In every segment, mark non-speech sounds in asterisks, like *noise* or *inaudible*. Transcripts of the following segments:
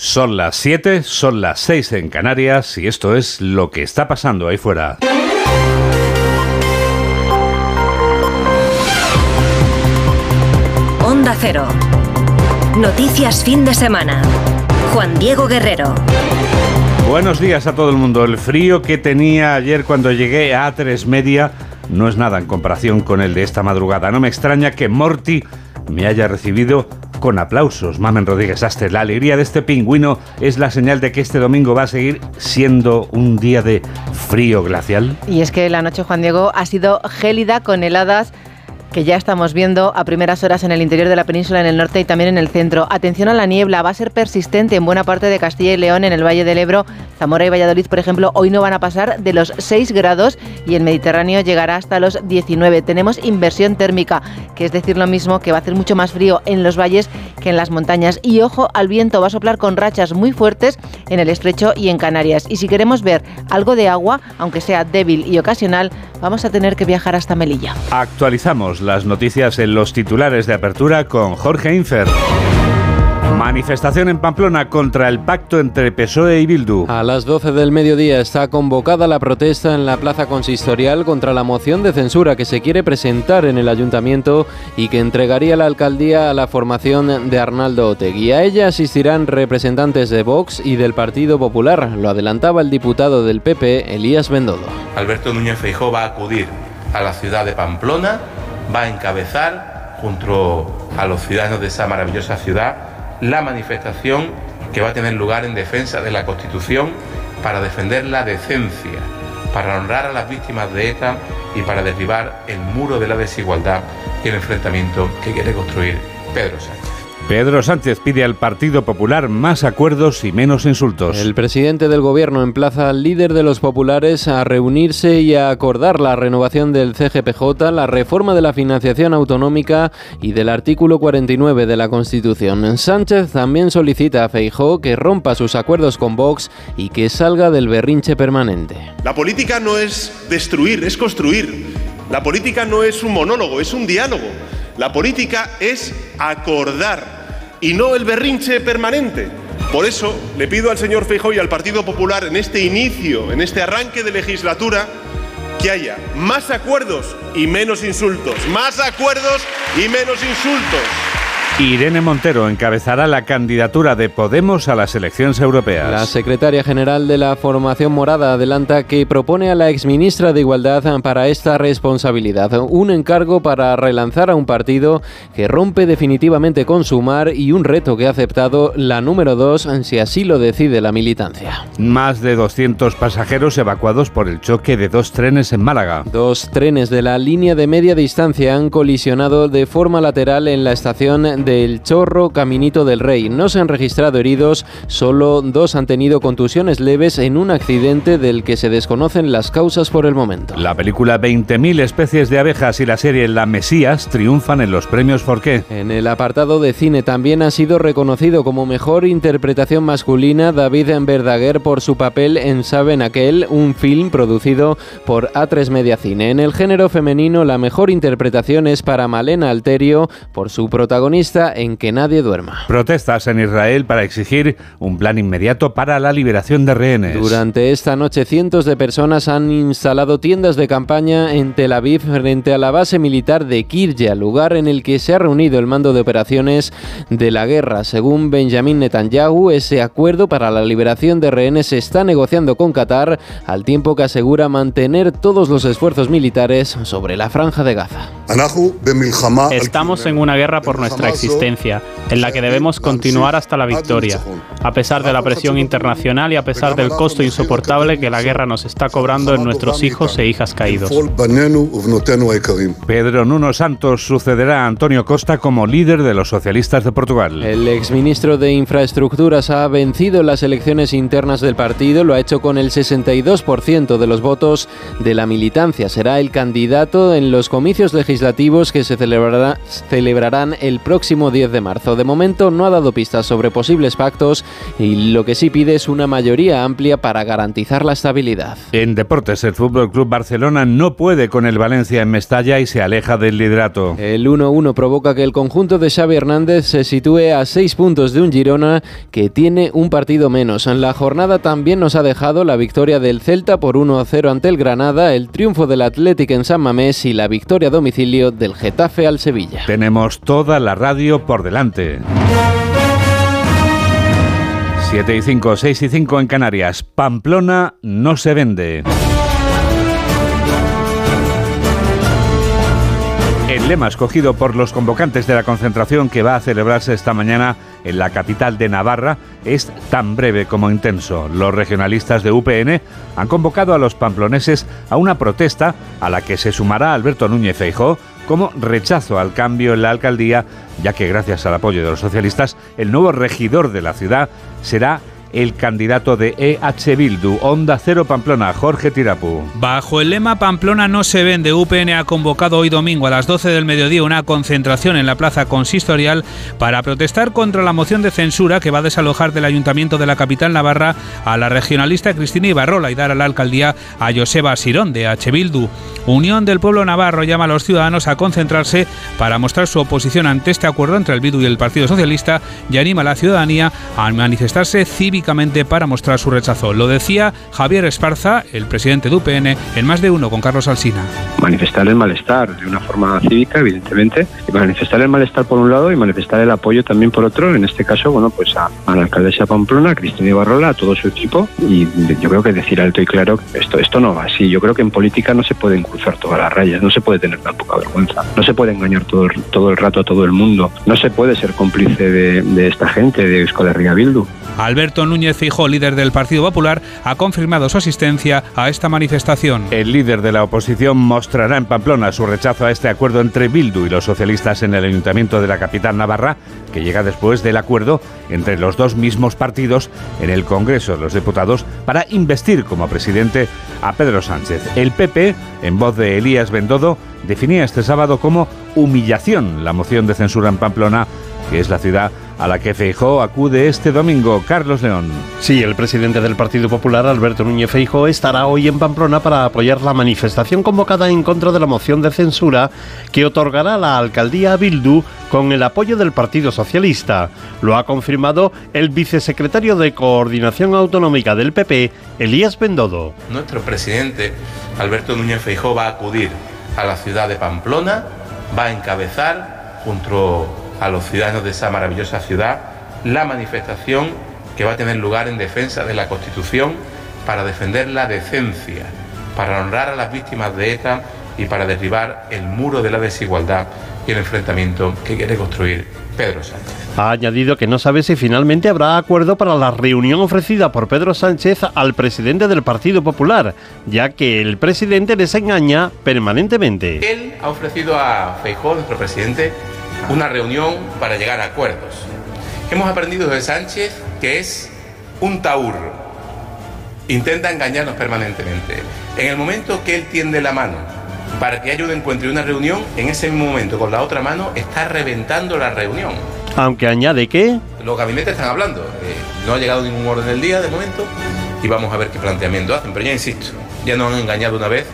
Son las 7, son las 6 en Canarias y esto es lo que está pasando ahí fuera. Onda Cero. Noticias fin de semana. Juan Diego Guerrero. Buenos días a todo el mundo. El frío que tenía ayer cuando llegué a A3 Media no es nada en comparación con el de esta madrugada. No me extraña que Morty me haya recibido con aplausos. Mamen Rodríguez Astre, la alegría de este pingüino es la señal de que este domingo va a seguir siendo un día de frío glacial. Y es que la noche, Juan Diego, ha sido gélida con heladas que ya estamos viendo a primeras horas en el interior de la península, en el norte y también en el centro. Atención a la niebla, va a ser persistente en buena parte de Castilla y León, en el Valle del Ebro, Zamora y Valladolid, por ejemplo, hoy no van a pasar de los 6 grados y el Mediterráneo llegará hasta los 19. Tenemos inversión térmica, que es decir lo mismo que va a hacer mucho más frío en los valles que en las montañas. Y ojo al viento, va a soplar con rachas muy fuertes en el estrecho y en Canarias. Y si queremos ver algo de agua, aunque sea débil y ocasional, vamos a tener que viajar hasta Melilla. Actualizamos las noticias en los titulares de apertura con Jorge Infer. Manifestación en Pamplona contra el pacto entre PSOE y Bildu. A las 12 del mediodía está convocada la protesta en la plaza consistorial contra la moción de censura que se quiere presentar en el ayuntamiento y que entregaría la alcaldía a la formación de Arnaldo Otegui. A ella asistirán representantes de Vox y del Partido Popular, lo adelantaba el diputado del PP, Elías Bendodo. Alberto Núñez Feijó va a acudir a la ciudad de Pamplona, va a encabezar junto a los ciudadanos de esa maravillosa ciudad la manifestación que va a tener lugar en defensa de la Constitución para defender la decencia, para honrar a las víctimas de ETA y para derribar el muro de la desigualdad y el enfrentamiento que quiere construir Pedro Sánchez. Pedro Sánchez pide al Partido Popular más acuerdos y menos insultos. El presidente del gobierno emplaza al líder de los populares a reunirse y a acordar la renovación del CGPJ, la reforma de la financiación autonómica y del artículo 49 de la Constitución. Sánchez también solicita a Feijó que rompa sus acuerdos con Vox y que salga del berrinche permanente. La política no es destruir, es construir. La política no es un monólogo, es un diálogo. La política es acordar y no el berrinche permanente. Por eso le pido al señor Feijóo y al Partido Popular en este inicio, en este arranque de legislatura, que haya más acuerdos y menos insultos. Más acuerdos y menos insultos. Irene Montero encabezará la candidatura de Podemos a las elecciones europeas. La secretaria general de la Formación Morada adelanta que propone a la exministra de Igualdad para esta responsabilidad un encargo para relanzar a un partido que rompe definitivamente con Sumar y un reto que ha aceptado la número 2 si así lo decide la militancia. Más de 200 pasajeros evacuados por el choque de dos trenes en Málaga. Dos trenes de la línea de media distancia han colisionado de forma lateral en la estación del Chorro Caminito del Rey. No se han registrado heridos, solo dos han tenido contusiones leves en un accidente del que se desconocen las causas por el momento. La película 20.000 especies de abejas y la serie La Mesías triunfan en los premios Forqué. En el apartado de cine también ha sido reconocido como mejor interpretación masculina David Verdaguer por su papel en Saben Aquel, un film producido por A3 Media Cine. En el género femenino la mejor interpretación es para Malena Alterio por su protagonista en que nadie duerma. Protestas en Israel para exigir un plan inmediato para la liberación de rehenes. Durante esta noche cientos de personas han instalado tiendas de campaña en Tel Aviv frente a la base militar de Kirja, lugar en el que se ha reunido el mando de operaciones de la guerra. Según Benjamin Netanyahu, ese acuerdo para la liberación de rehenes se está negociando con Qatar, al tiempo que asegura mantener todos los esfuerzos militares sobre la franja de Gaza. Estamos en una guerra por nuestra existencia en la que debemos continuar hasta la victoria, a pesar de la presión internacional y a pesar del costo insoportable que la guerra nos está cobrando en nuestros hijos e hijas caídos. Pedro Nuno Santos sucederá a Antonio Costa como líder de los socialistas de Portugal. El exministro de Infraestructuras ha vencido las elecciones internas del partido, lo ha hecho con el 62% de los votos de la militancia. Será el candidato en los comicios legislativos que se celebrarán el próximo próximo 10 de marzo. De momento no ha dado pistas sobre posibles pactos y lo que sí pide es una mayoría amplia para garantizar la estabilidad. En deportes, el Fútbol Club Barcelona no puede con el Valencia en Mestalla y se aleja del liderato. El 1-1 provoca que el conjunto de Xavi Hernández se sitúe a 6 puntos de un Girona que tiene un partido menos. En la jornada también nos ha dejado la victoria del Celta por 1-0 ante el Granada, el triunfo del Athletic en San Mamés y la victoria a domicilio del Getafe al Sevilla. Tenemos toda la radio por delante. 7 y 5, 6 y 5 en Canarias. Pamplona no se vende. El lema escogido por los convocantes de la concentración que va a celebrarse esta mañana en la capital de Navarra es tan breve como intenso. Los regionalistas de UPN han convocado a los pamploneses a una protesta a la que se sumará Alberto Núñez Feijó como rechazo al cambio en la alcaldía, ya que gracias al apoyo de los socialistas, el nuevo regidor de la ciudad será el candidato de EH Bildu, Onda Cero Pamplona, Jorge Tirapu. Bajo el lema Pamplona no se vende, UPN ha convocado hoy domingo a las 12 del mediodía una concentración en la plaza consistorial para protestar contra la moción de censura que va a desalojar del ayuntamiento de la capital navarra a la regionalista Cristina Ibarrola y dar a la alcaldía a Joseba Sirón de EH Bildu. Unión del Pueblo Navarro llama a los ciudadanos a concentrarse para mostrar su oposición ante este acuerdo entre el Bildu y el Partido Socialista y anima a la ciudadanía a manifestarse para mostrar su rechazo. Lo decía Javier Esparza, el presidente de UPN, en más de uno con Carlos Alsina. Manifestar el malestar de una forma cívica, evidentemente, y manifestar el malestar por un lado y manifestar el apoyo también por otro, en este caso, bueno, pues a, la alcaldesa Pamplona, a Cristina Ibarrola, a todo su equipo, y yo creo que decir alto y claro, esto, esto no va así. Yo creo que en política no se pueden cruzar todas las rayas, no se puede tener tan poca vergüenza, no se puede engañar todo el, todo el rato a todo el mundo, no se puede ser cómplice de, esta gente, de Euskal Bildu. Alberto Núñez Fijó, líder del Partido Popular, ha confirmado su asistencia a esta manifestación. El líder de la oposición mostrará en Pamplona su rechazo a este acuerdo entre Bildu y los socialistas en el ayuntamiento de la capital navarra, que llega después del acuerdo entre los dos mismos partidos en el Congreso de los Diputados para investir como presidente a Pedro Sánchez. El PP, en voz de Elías Bendodo, definía este sábado como humillación la moción de censura en Pamplona, que es la ciudad a la que Feijó acude este domingo. Carlos León. Sí, el presidente del Partido Popular, Alberto Núñez Feijó, estará hoy en Pamplona para apoyar la manifestación convocada en contra de la moción de censura que otorgará la alcaldía a Bildu con el apoyo del Partido Socialista. Lo ha confirmado el vicesecretario de Coordinación Autonómica del PP, Elías Bendodo. Nuestro presidente, Alberto Núñez Feijó, va a acudir a la ciudad de Pamplona, va a encabezar junto a los ciudadanos de esa maravillosa ciudad la manifestación que va a tener lugar en defensa de la Constitución para defender la decencia, para honrar a las víctimas de ETA y para derribar el muro de la desigualdad y el enfrentamiento que quiere construir Pedro Sánchez. Ha añadido que no sabe si finalmente habrá acuerdo para la reunión ofrecida por Pedro Sánchez al presidente del Partido Popular, ya que el presidente les engaña permanentemente. Él ha ofrecido a Feijóo, nuestro presidente, una reunión para llegar a acuerdos. Hemos aprendido de Sánchez que es un taur. Intenta engañarnos permanentemente. En el momento que él tiende la mano para que haya un encuentro y una reunión, en ese mismo momento con la otra mano está reventando la reunión. Aunque añade que... Los gabinetes están hablando. Eh, no ha llegado ningún orden del día de momento y vamos a ver qué planteamiento hacen. Pero ya insisto, ya nos han engañado una vez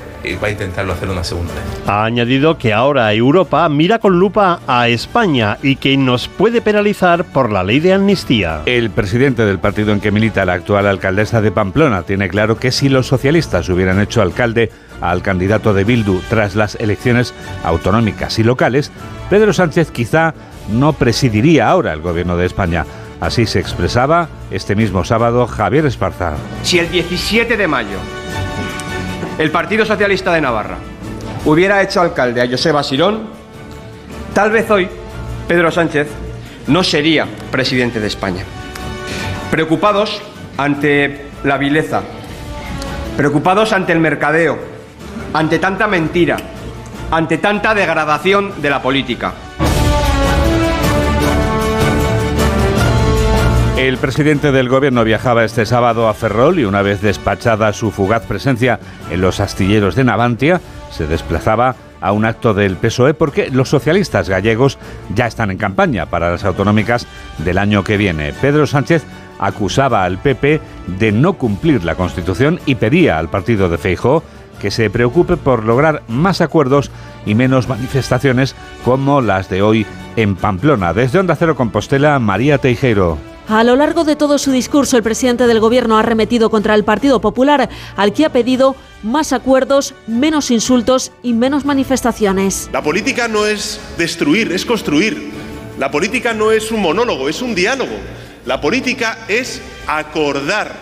va a intentarlo hacer una segunda vez. Ha añadido que ahora Europa mira con lupa a España y que nos puede penalizar por la ley de amnistía. El presidente del partido en que milita la actual alcaldesa de Pamplona tiene claro que si los socialistas hubieran hecho alcalde al candidato de Bildu tras las elecciones autonómicas y locales, Pedro Sánchez quizá no presidiría ahora el gobierno de España. Así se expresaba este mismo sábado Javier Esparza. Si el 17 de mayo el Partido Socialista de Navarra hubiera hecho alcalde a Joseba Sirón, tal vez hoy Pedro Sánchez no sería presidente de España. Preocupados ante la vileza, preocupados ante el mercadeo, ante tanta mentira, ante tanta degradación de la política. El presidente del gobierno viajaba este sábado a Ferrol y una vez despachada su fugaz presencia en los astilleros de Navantia, se desplazaba a un acto del PSOE porque los socialistas gallegos ya están en campaña para las autonómicas del año que viene. Pedro Sánchez acusaba al PP de no cumplir la Constitución y pedía al partido de Feijóo que se preocupe por lograr más acuerdos y menos manifestaciones como las de hoy en Pamplona. Desde Onda Cero Compostela, María Teijeiro. A lo largo de todo su discurso, el presidente del Gobierno ha arremetido contra el Partido Popular, al que ha pedido más acuerdos, menos insultos y menos manifestaciones. La política no es destruir, es construir. La política no es un monólogo, es un diálogo. La política es acordar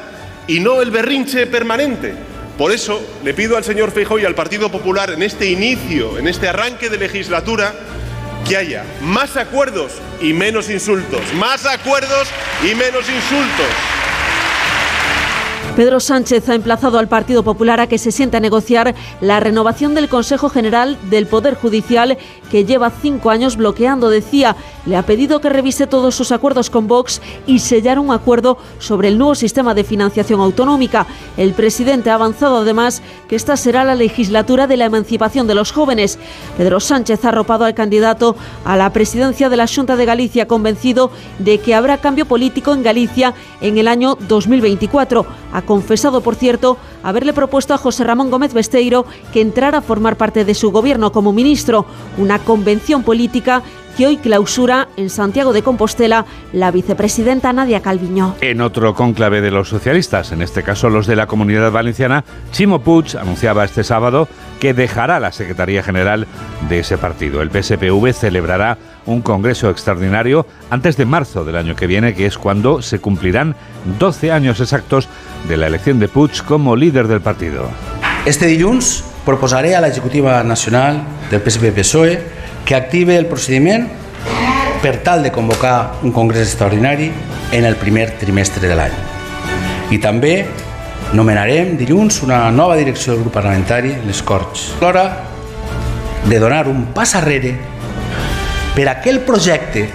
y no el berrinche permanente. Por eso le pido al señor Feijóo y al Partido Popular en este inicio, en este arranque de legislatura, que haya más acuerdos y menos insultos, más acuerdos y menos insultos. Pedro Sánchez ha emplazado al Partido Popular a que se sienta a negociar la renovación del Consejo General del Poder Judicial que lleva cinco años bloqueando. Decía, le ha pedido que revise todos sus acuerdos con Vox y sellar un acuerdo sobre el nuevo sistema de financiación autonómica. El presidente ha avanzado además que esta será la legislatura de la emancipación de los jóvenes. Pedro Sánchez ha arropado al candidato a la presidencia de la Junta de Galicia convencido de que habrá cambio político en Galicia en el año 2024 confesado, por cierto, haberle propuesto a José Ramón Gómez Besteiro que entrara a formar parte de su gobierno como ministro, una convención política que hoy clausura en Santiago de Compostela la vicepresidenta Nadia Calviño. En otro cónclave de los socialistas, en este caso los de la Comunidad Valenciana, Chimo Puig anunciaba este sábado que dejará la Secretaría General de ese partido. El PSPV celebrará un congreso extraordinario antes de marzo del año que viene, que es cuando se cumplirán 12 años exactos de la elección de Puig como líder del partido. Este dilluns proposaré a la Ejecutiva Nacional del PSP-PSOE que active el procediment per tal de convocar un congrés extraordinari en el primer trimestre de l'any. I també nomenarem dilluns una nova direcció del grup parlamentari, les Corts. L'hora de donar un pas arrere per a que el projecte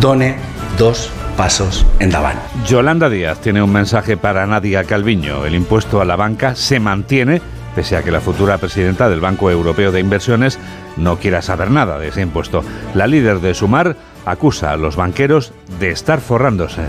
done dos pasos endavant. Yolanda Díaz tiene un mensaje para Nadia Calviño. El impuesto a la banca se mantiene pese a que la futura presidenta del Banco Europeo de Inversiones no quiera saber nada de ese impuesto. La líder de Sumar acusa a los banqueros de estar forrándose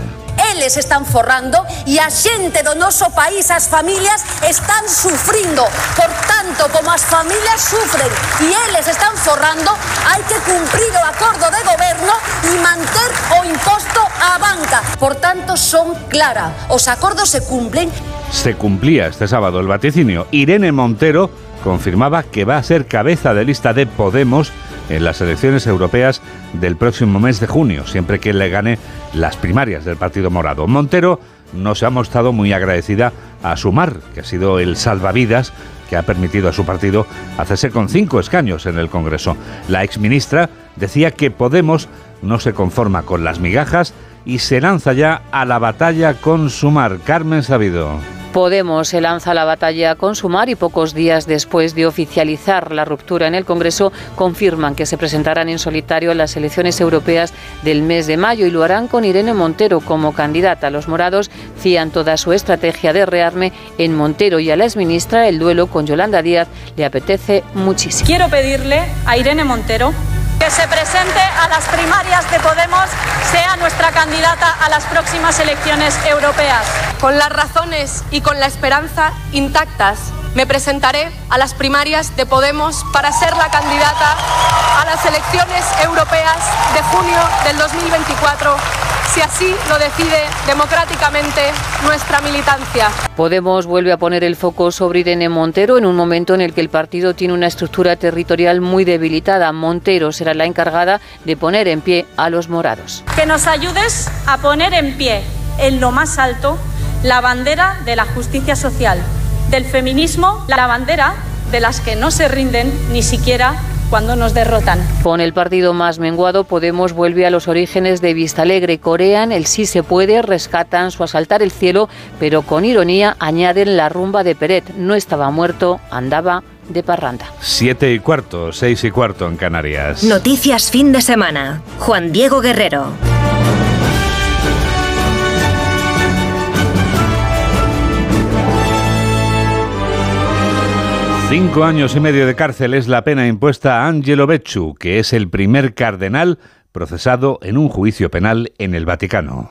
eles están forrando e a xente do noso país, as familias, están sufrindo. Por tanto, como as familias sufren e eles están forrando, hai que cumprir o acordo de goberno e manter o imposto á banca. Por tanto, son clara, os acordos se cumplen se cumplía este sábado el vaticinio. Irene Montero confirmaba que va a ser cabeza de lista de Podemos en las elecciones europeas del próximo mes de junio, siempre que le gane las primarias del Partido Morado. Montero no se ha mostrado muy agradecida a Sumar, que ha sido el salvavidas que ha permitido a su partido hacerse con cinco escaños en el Congreso. La exministra decía que Podemos no se conforma con las migajas y se lanza ya a la batalla con Sumar. Carmen Sabido. Podemos se lanza a la batalla con Sumar y pocos días después de oficializar la ruptura en el Congreso confirman que se presentarán en solitario en las elecciones europeas del mes de mayo y lo harán con Irene Montero como candidata. Los morados fían toda su estrategia de rearme en Montero y a la exministra el duelo con Yolanda Díaz le apetece muchísimo. Quiero pedirle a Irene Montero que se presente a las primarias de Podemos sea nuestra candidata a las próximas elecciones europeas. Con las razones y con la esperanza intactas, me presentaré a las primarias de Podemos para ser la candidata a las elecciones europeas de junio del 2024 si así lo decide democráticamente nuestra militancia. Podemos vuelve a poner el foco sobre Irene Montero en un momento en el que el partido tiene una estructura territorial muy debilitada. Montero será la encargada de poner en pie a los morados. Que nos ayudes a poner en pie en lo más alto la bandera de la justicia social, del feminismo, la bandera de las que no se rinden ni siquiera cuando nos derrotan. Con el partido más menguado, Podemos vuelve a los orígenes de Vista Alegre. Corean el sí se puede, rescatan su asaltar el cielo, pero con ironía añaden la rumba de Peret. No estaba muerto, andaba de parranda. Siete y cuarto, seis y cuarto en Canarias. Noticias fin de semana. Juan Diego Guerrero. Cinco años y medio de cárcel es la pena impuesta a Angelo Becciu, que es el primer cardenal procesado en un juicio penal en el Vaticano.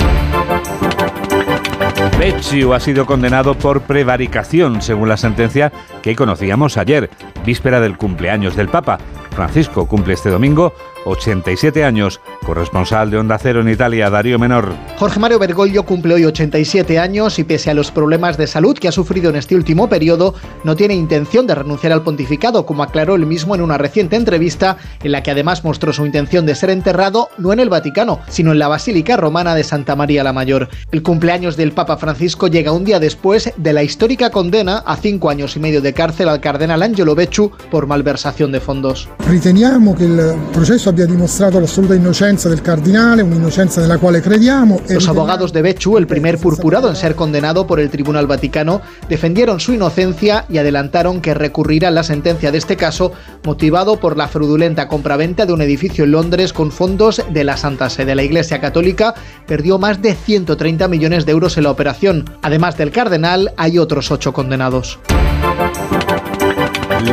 Becciu ha sido condenado por prevaricación, según la sentencia que conocíamos ayer, víspera del cumpleaños del Papa. Francisco cumple este domingo 87 años. Corresponsal de Onda Cero en Italia, Darío Menor. Jorge Mario Bergoglio cumple hoy 87 años y pese a los problemas de salud que ha sufrido en este último periodo, no tiene intención de renunciar al pontificado, como aclaró él mismo en una reciente entrevista en la que además mostró su intención de ser enterrado no en el Vaticano, sino en la Basílica Romana de Santa María la Mayor. El cumpleaños del Papa Francisco llega un día después de la histórica condena a cinco años y medio de cárcel al cardenal Angelo Becciu por malversación de fondos. Riteniamo que el proceso abbia dimostrato l'assoluta innocenza del cardinale, un'innocenza nella quale crediamo. Los abogados de Becciu, el primer purpurado en ser condenado por el Tribunal Vaticano, defendieron su inocencia y adelantaron que recurrirán la sentencia de este caso motivado por la fraudulenta compraventa de un edificio en Londres con fondos de la Santa Sede. La Iglesia Católica perdió más de 130 millones de euros en la Además del cardenal, hay otros ocho condenados.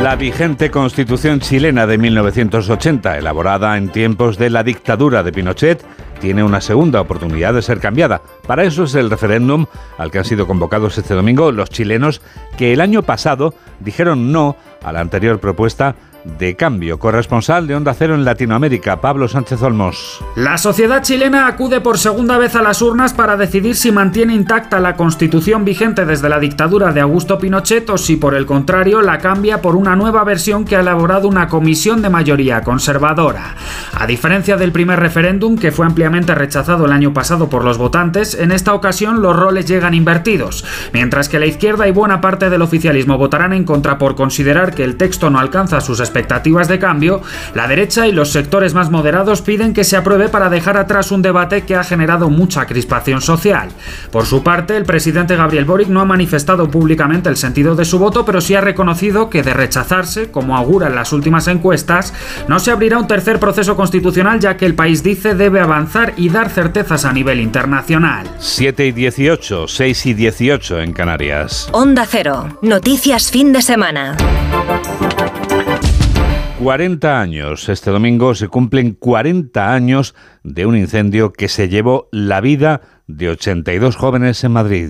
La vigente constitución chilena de 1980, elaborada en tiempos de la dictadura de Pinochet, tiene una segunda oportunidad de ser cambiada. Para eso es el referéndum al que han sido convocados este domingo los chilenos que el año pasado dijeron no a la anterior propuesta de cambio. Corresponsal de Onda Cero en Latinoamérica, Pablo Sánchez Olmos. La sociedad chilena acude por segunda vez a las urnas para decidir si mantiene intacta la constitución vigente desde la dictadura de Augusto Pinochet o si por el contrario la cambia por una nueva versión que ha elaborado una comisión de mayoría conservadora. A diferencia del primer referéndum que fue ampliamente rechazado el año pasado por los votantes, en esta ocasión los roles llegan invertidos. Mientras que la izquierda y buena parte del oficialismo votarán en contra por considerar que el texto no alcanza sus expectativas de cambio, la derecha y los sectores más moderados piden que se apruebe para dejar atrás un debate que ha generado mucha crispación social. Por su parte, el presidente Gabriel Boric no ha manifestado públicamente el sentido de su voto, pero sí ha reconocido que de rechazarse, como auguran las últimas encuestas, no se abrirá un tercer proceso constitucional ya que el país dice debe avanzar y dar certezas a nivel internacional. 7 y 18, 6 y 18 en Canarias. Onda Cero, noticias fin de semana. 40 años. Este domingo se cumplen 40 años de un incendio que se llevó la vida de 82 jóvenes en Madrid.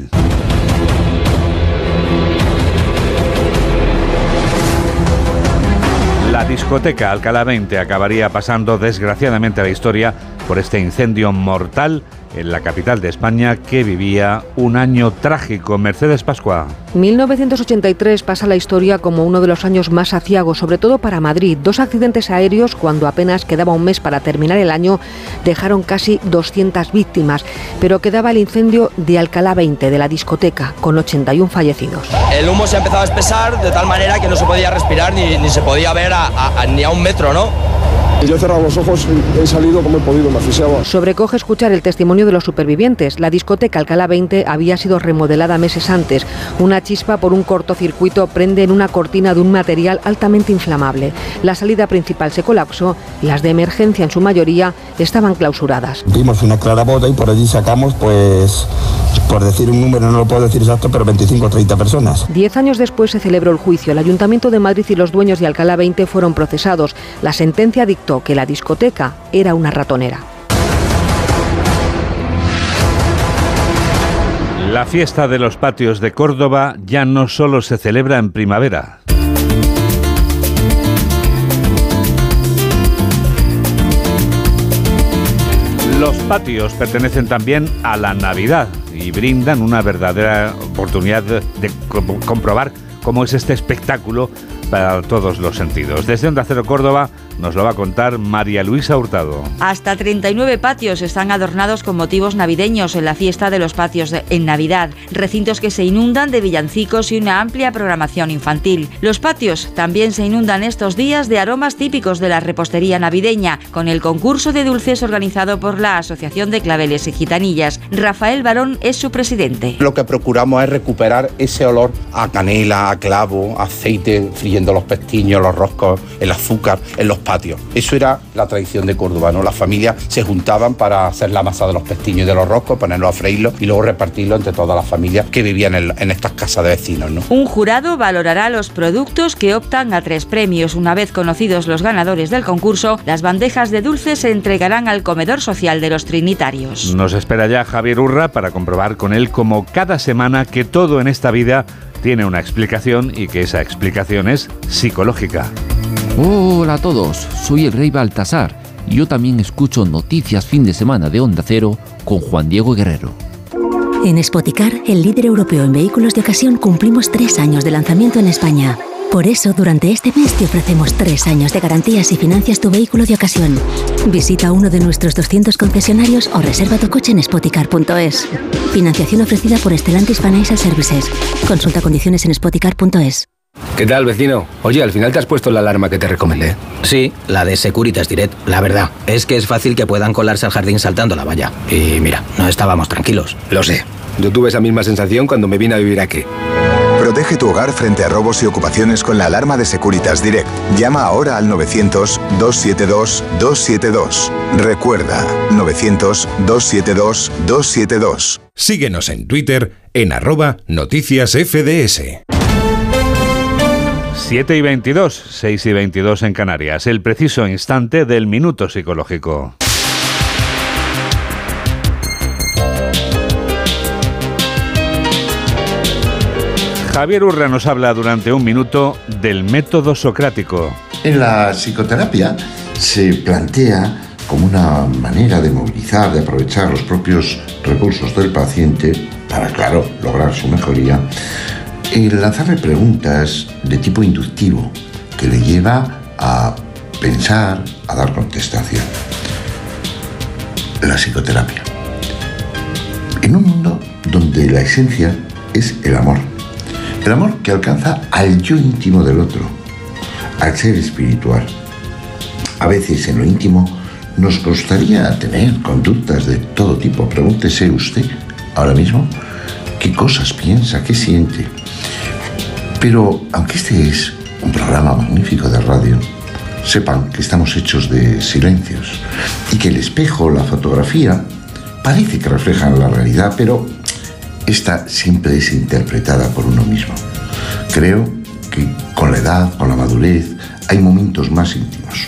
La discoteca Alcalá 20 acabaría pasando desgraciadamente a la historia por este incendio mortal en la capital de España que vivía un año trágico. Mercedes Pascua. 1983 pasa la historia como uno de los años más aciagos, sobre todo para Madrid. Dos accidentes aéreos, cuando apenas quedaba un mes para terminar el año, dejaron casi 200 víctimas, pero quedaba el incendio de Alcalá 20, de la discoteca, con 81 fallecidos. El humo se ha empezado a espesar de tal manera que no se podía respirar ni, ni se podía ver a, a, ni a un metro, ¿no? Yo he cerrado los ojos, he salido como he podido, me asfixiaba. Sobrecoge escuchar el testimonio de los supervivientes. La discoteca Alcalá 20 había sido remodelada meses antes. Una chispa por un cortocircuito prende en una cortina de un material altamente inflamable. La salida principal se colapsó y las de emergencia en su mayoría estaban clausuradas. Vimos una clara bota y por allí sacamos, pues, por decir un número, no lo puedo decir exacto, pero 25 o 30 personas. Diez años después se celebró el juicio. El Ayuntamiento de Madrid y los dueños de Alcalá 20 fueron procesados. La sentencia dictó que la discoteca era una ratonera. La fiesta de los patios de Córdoba ya no solo se celebra en primavera. Los patios pertenecen también a la Navidad y brindan una verdadera oportunidad de, comprobar cómo es este espectáculo para todos los sentidos. Desde Onda Cero Córdoba nos lo va a contar María Luisa Hurtado. Hasta 39 patios están adornados con motivos navideños en la fiesta de los patios en Navidad, recintos que se inundan de villancicos y una amplia programación infantil. Los patios también se inundan estos días de aromas típicos de la repostería navideña, con el concurso de dulces organizado por la Asociación de Claveles y Gitanillas. Rafael Barón es su presidente. Lo que procuramos es recuperar ese olor a canela, a clavo, aceite, friendo los pestiños, los roscos, el azúcar, en los patios. Eso era la tradición de Córdoba, ¿no? Las familias se juntaban para hacer la masa de los pestiños y de los roscos, ponerlo a freírlo y luego repartirlo entre todas las familias que vivían en, en estas casas de vecinos, ¿no? Un jurado valorará los productos que optan a tres premios. Una vez conocidos los ganadores del concurso, las bandejas de dulces se entregarán al comedor social de los trinitarios. Nos espera ya Javier Urra para comprobar con él como cada semana que todo en esta vida tiene una explicación y que esa explicación es psicológica. Hola a todos, soy el rey Baltasar y yo también escucho noticias fin de semana de Onda Cero con Juan Diego Guerrero. En Spoticar, el líder europeo en vehículos de ocasión, cumplimos tres años de lanzamiento en España. Por eso, durante este mes te ofrecemos tres años de garantías y financias tu vehículo de ocasión. Visita uno de nuestros 200 concesionarios o reserva tu coche en spoticar.es. Financiación ofrecida por Stellantis Financial Services. Consulta condiciones en spoticar.es. ¿Qué tal, vecino? Oye, al final te has puesto la alarma que te recomendé. Sí, la de Securitas Direct. La verdad, es que es fácil que puedan colarse al jardín saltando la valla. Y mira, no estábamos tranquilos. Lo sé. Yo tuve esa misma sensación cuando me vine a vivir aquí. Protege tu hogar frente a robos y ocupaciones con la alarma de Securitas Direct. Llama ahora al 900-272-272. Recuerda, 900-272-272. Síguenos en Twitter en arroba noticias FDS. 7 y 22, 6 y 22 en Canarias, el preciso instante del minuto psicológico. Javier Urra nos habla durante un minuto del método socrático. En la psicoterapia se plantea como una manera de movilizar, de aprovechar los propios recursos del paciente para, claro, lograr su mejoría, el lanzarle preguntas de tipo inductivo que le lleva a pensar, a dar contestación. La psicoterapia. En un mundo donde la esencia es el amor. El amor que alcanza al yo íntimo del otro, al ser espiritual. A veces en lo íntimo nos costaría tener conductas de todo tipo. Pregúntese usted ahora mismo qué cosas piensa, qué siente. Pero aunque este es un programa magnífico de radio, sepan que estamos hechos de silencios y que el espejo, la fotografía, parece que reflejan la realidad, pero esta siempre es interpretada por uno mismo. Creo que con la edad, con la madurez, hay momentos más íntimos.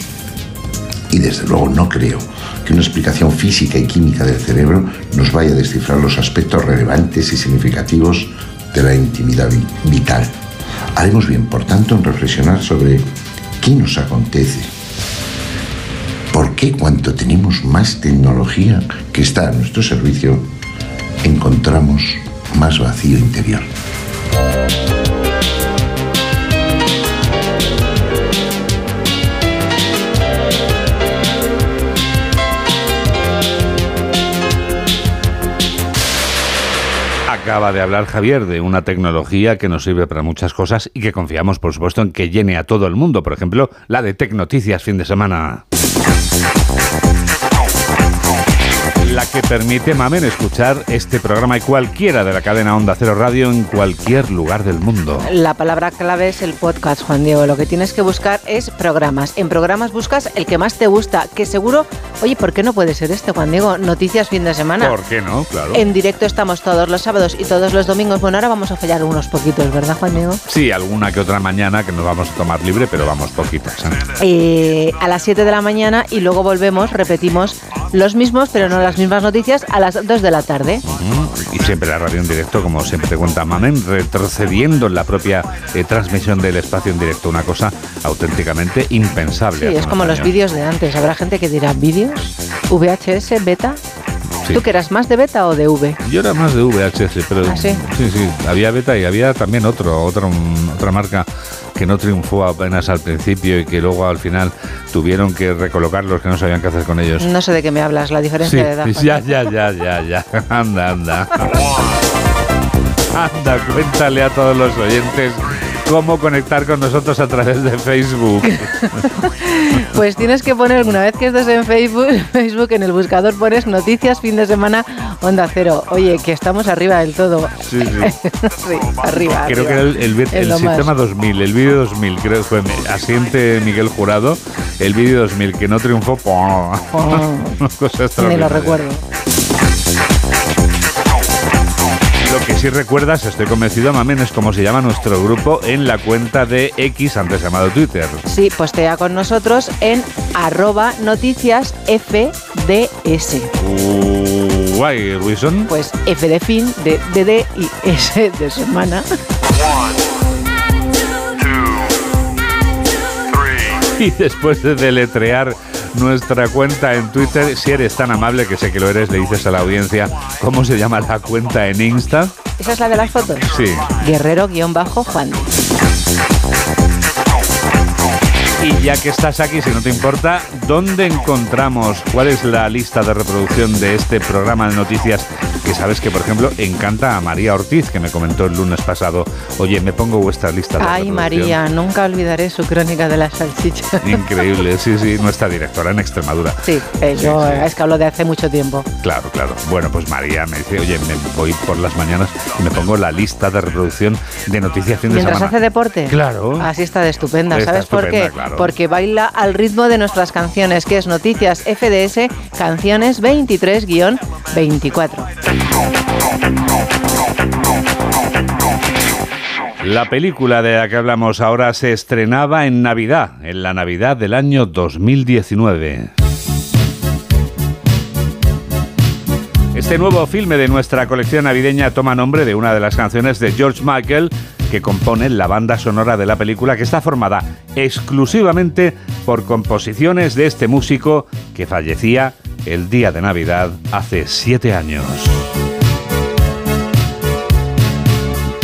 Y desde luego no creo que una explicación física y química del cerebro nos vaya a descifrar los aspectos relevantes y significativos de la intimidad vital. Haremos bien, por tanto, en reflexionar sobre qué nos acontece. ¿Por qué cuanto tenemos más tecnología que está a nuestro servicio, encontramos más vacío interior? Acaba de hablar Javier de una tecnología que nos sirve para muchas cosas y que confiamos, por supuesto, en que llene a todo el mundo. Por ejemplo, la de Tecnoticias fin de semana. La que permite, Mamen, escuchar este programa y cualquiera de la cadena Onda Cero Radio en cualquier lugar del mundo. La palabra clave es el podcast, Juan Diego. Lo que tienes que buscar es programas. En programas buscas el que más te gusta, que seguro, oye, ¿por qué no puede ser este, Juan Diego? Noticias fin de semana. ¿Por qué no? Claro. En directo estamos todos los sábados y todos los domingos. Bueno, ahora vamos a fallar unos poquitos, ¿verdad, Juan Diego? Sí, alguna que otra mañana que nos vamos a tomar libre, pero vamos poquitas. ¿eh? Eh, a las 7 de la mañana y luego volvemos, repetimos los mismos, pero no las mismas noticias, a las 2 de la tarde. Y siempre la radio en directo, como siempre te cuenta Mamen, retrocediendo en la propia eh, transmisión del espacio en directo. Una cosa auténticamente impensable. Sí, es como los vídeos de antes. Habrá gente que dirá, ¿vídeos? ¿VHS? ¿Beta? Sí. ¿Tú que eras más de beta o de V? Yo era más de VHS, pero ¿Ah, sí? sí, sí, había beta y había también otro, otra, marca que no triunfó apenas al principio y que luego al final tuvieron que recolocarlos, que no sabían qué hacer con ellos. No sé de qué me hablas, la diferencia Sí, de edad. Ya, ya, ya, ya, ya. *laughs* Anda, anda. *laughs* Anda, cuéntale a todos los oyentes cómo conectar con nosotros a través de Facebook. *laughs* Pues tienes que poner, una vez que estés en Facebook, *laughs* Facebook en el buscador pones noticias fin de semana Onda Cero. Oye, que estamos arriba del todo. Sí, sí. *laughs* Sí, arriba. Creo que era el, el, Es el lo más. sistema 2000, el vídeo 2000, creo que fue asiente Miguel Jurado, el vídeo 2000, que no triunfó. ¡pum! Una cosa Ni extraordinaria. lo recuerdo. Que sí recuerdas, estoy convencido, Mamen, es como se llama nuestro grupo en la cuenta de X, antes llamado Twitter. Sí, postea con nosotros en arroba noticias FDS. Guay, Wilson. Pues F de fin, de, de y S de semana. *laughs* Y después de deletrear nuestra cuenta en Twitter, si eres tan amable que sé que lo eres, le dices a la audiencia cómo se llama la cuenta en Insta. ¿Esa es la de las fotos? Sí. Guerrero-Juan. Y ya que estás aquí, si no te importa, ¿dónde encontramos cuál es la lista de reproducción de este programa de noticias que sabes que, por ejemplo, encanta a María Ortiz, que me comentó el lunes pasado, oye, me pongo vuestra lista de Ay. María, nunca olvidaré su crónica de la salchicha. *laughs* Increíble, sí, sí, nuestra directora en Extremadura. Sí, eh, yo es que hablo de hace mucho tiempo. Claro, claro. Bueno, pues María me dice, oye, me voy por las mañanas y me pongo la lista de reproducción de noticias fin de Mientras semana. hace deporte. Claro. Así está de estupenda. Está ¿Sabes por qué? claro. Porque baila al ritmo de nuestras canciones, que es Noticias FDS, canciones 23-24. La película de la que hablamos ahora se estrenaba en Navidad, en la Navidad del año 2019. Este nuevo filme de nuestra colección navideña toma nombre de una de las canciones de George Michael que compone la banda sonora de la película que está formada exclusivamente por composiciones de este músico que fallecía el día de Navidad hace siete años.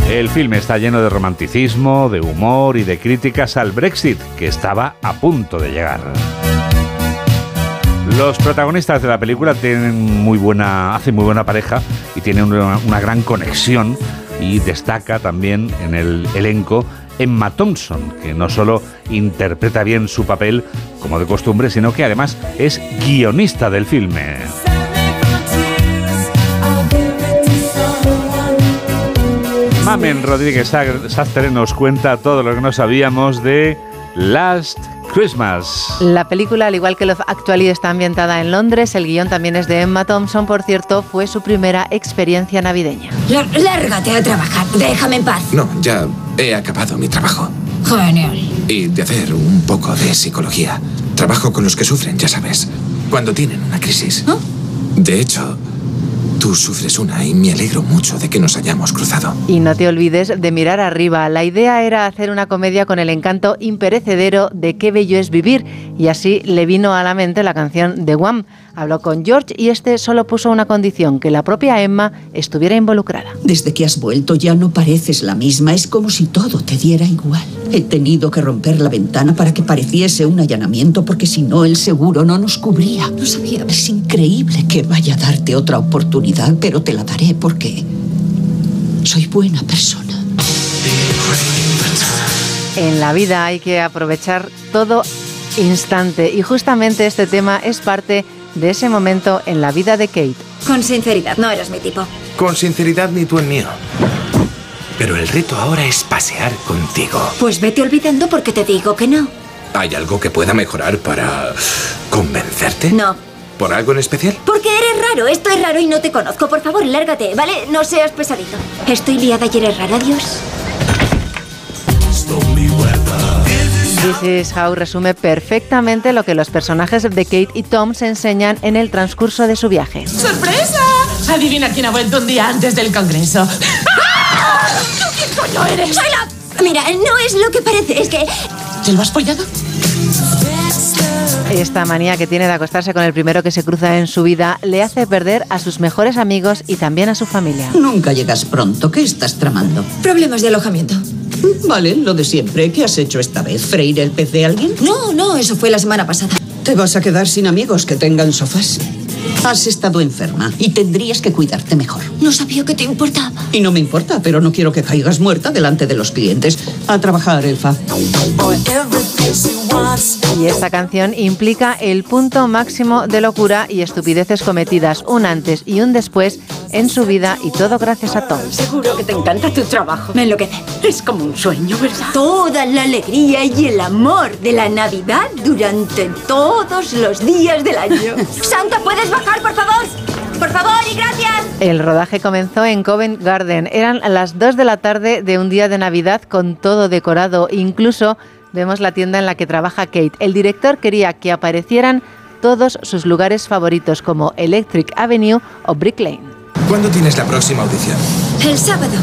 El filme está lleno de romanticismo, de humor y de críticas al Brexit, que estaba a punto de llegar. Los protagonistas de la película tienen muy buena, hacen muy buena pareja y tienen una, una gran conexión y destaca también en el elenco Emma Thompson, que no solo interpreta bien su papel como de costumbre, sino que además es guionista del filme. Mamen Rodríguez Sastre nos cuenta todo lo que no sabíamos de Last Christmas. La película, al igual que Love Actually, está ambientada en Londres. El guion también es de Emma Thompson, por cierto, fue su primera experiencia navideña. Lá- Lárgate a trabajar, déjame en paz. No, ya he acabado mi trabajo. Genial. Y de hacer un poco de psicología. Trabajo con los que sufren, ya sabes. Cuando tienen una crisis. De hecho, tú sufres una y me alegro mucho de que nos hayamos cruzado. Y no te olvides de mirar arriba. La idea era hacer una comedia con el encanto imperecedero de Qué bello es vivir. Y así le vino a la mente la canción de Wham. Habló con George y este solo puso una condición, que la propia Emma estuviera involucrada. Desde que has vuelto ya no pareces la misma, es como si todo te diera igual. He tenido que romper la ventana para que pareciese un allanamiento porque si no el seguro no nos cubría. No sabía, es increíble que vaya a darte otra oportunidad, pero te la daré porque soy buena persona. En la vida hay que aprovechar todo instante y justamente este tema es parte de ese momento en la vida de Kate. Con sinceridad, no eres mi tipo. Con sinceridad ni tú en mío. Pero el reto ahora es pasear contigo. Pues vete olvidando porque te digo que no. ¿Hay algo que pueda mejorar para convencerte? No. ¿Por algo en especial? Porque eres raro, esto es raro y no te conozco. Por favor, lárgate, ¿vale? No seas pesadito. Estoy liada y eres rara, adiós. This is How resume perfectamente lo que los personajes de Kate y Tom se enseñan en el transcurso de su viaje. ¡Sorpresa! Adivina quién ha vuelto un día antes del congreso. ¡Ah! ¿Tú quién coño eres? Soy la... Mira, no es lo que parece, es que... ¿Te lo has follado? Esta manía que tiene de acostarse con el primero que se cruza en su vida le hace perder a sus mejores amigos y también a su familia. Nunca llegas pronto. ¿Qué estás tramando? Problemas de alojamiento. Vale, lo de siempre. ¿Qué has hecho esta vez? ¿Freír el pez de alguien? No, no, eso fue la semana pasada. Te vas a quedar sin amigos que tengan sofás. Has estado enferma y tendrías que cuidarte mejor. No sabía que te importaba. Y no me importa, pero no quiero que caigas muerta delante de los clientes. A trabajar, Elfa. Y esta canción implica el punto máximo de locura y estupideces cometidas, un antes y un después en su vida y todo gracias a Tom. Seguro que te encanta tu trabajo. Me enloquece. Es como un sueño, ¿verdad? Toda la alegría y el amor de la Navidad durante todos los días del año. *laughs* Santa, ¿puedes bajar, por favor? Por favor y gracias. El rodaje comenzó en Covent Garden. Eran las 2 de la tarde de un día de Navidad con todo decorado. Incluso vemos la tienda en la que trabaja Kate. El director quería que aparecieran todos sus lugares favoritos como Electric Avenue o Brick Lane. ¿Cuándo tienes la próxima audición? El sábado.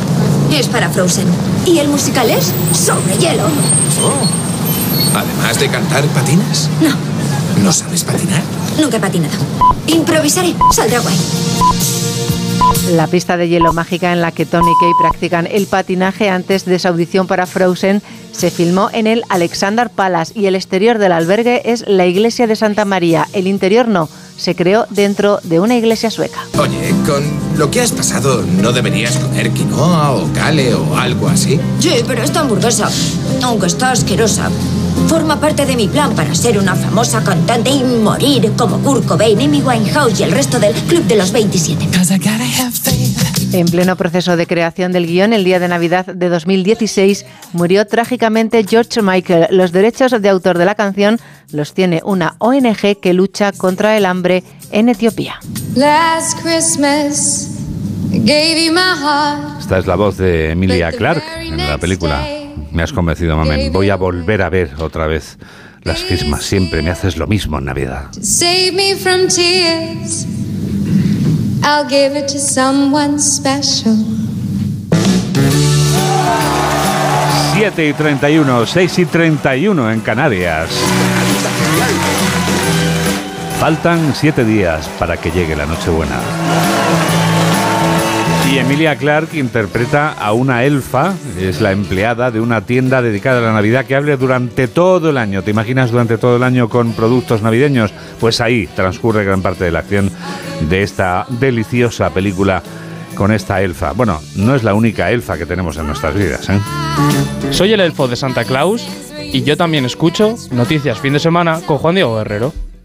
Es para Frozen. Y el musical es sobre hielo. Oh. Además de cantar, ¿patinas? No. ¿No sabes patinar? Nunca he patinado. Improvisaré. Saldrá guay. La pista de hielo mágica en la que Tony y Kay practican el patinaje antes de su audición para Frozen se filmó en el Alexander Palace y el exterior del albergue es la iglesia de Santa María. El interior no, se creó dentro de una iglesia sueca. Oye, con lo que has pasado, ¿no deberías comer quinoa o cale o algo así? Sí, pero esta hamburguesa, aunque está asquerosa, forma parte de mi plan para ser una famosa cantante y morir como Kurt Cobain, Amy Winehouse y el resto del Club de los 27. En pleno proceso de creación del guion, el día de Navidad de 2016, murió trágicamente George Michael. Los derechos de autor de la canción los tiene una ONG que lucha contra el hambre en Etiopía. Esta es la voz de Emilia Clarke en la película. Me has convencido, mamen. Voy a volver a ver otra vez las Christmas. Siempre me haces lo mismo en Navidad. I'll give it to someone special. 7 y 31, 6 y 31 en Canarias. Faltan 7 días para que llegue la Nochebuena. Y Emilia Clarke interpreta a una elfa, es la empleada de una tienda dedicada a la Navidad que hable durante todo el año. ¿Te imaginas durante todo el año con productos navideños? Pues ahí transcurre gran parte de la acción de esta deliciosa película con esta elfa. Bueno, no es la única elfa que tenemos en nuestras vidas. ¿eh? Soy el elfo de Santa Claus y yo también escucho Noticias Fin de Semana con Juan Diego Guerrero.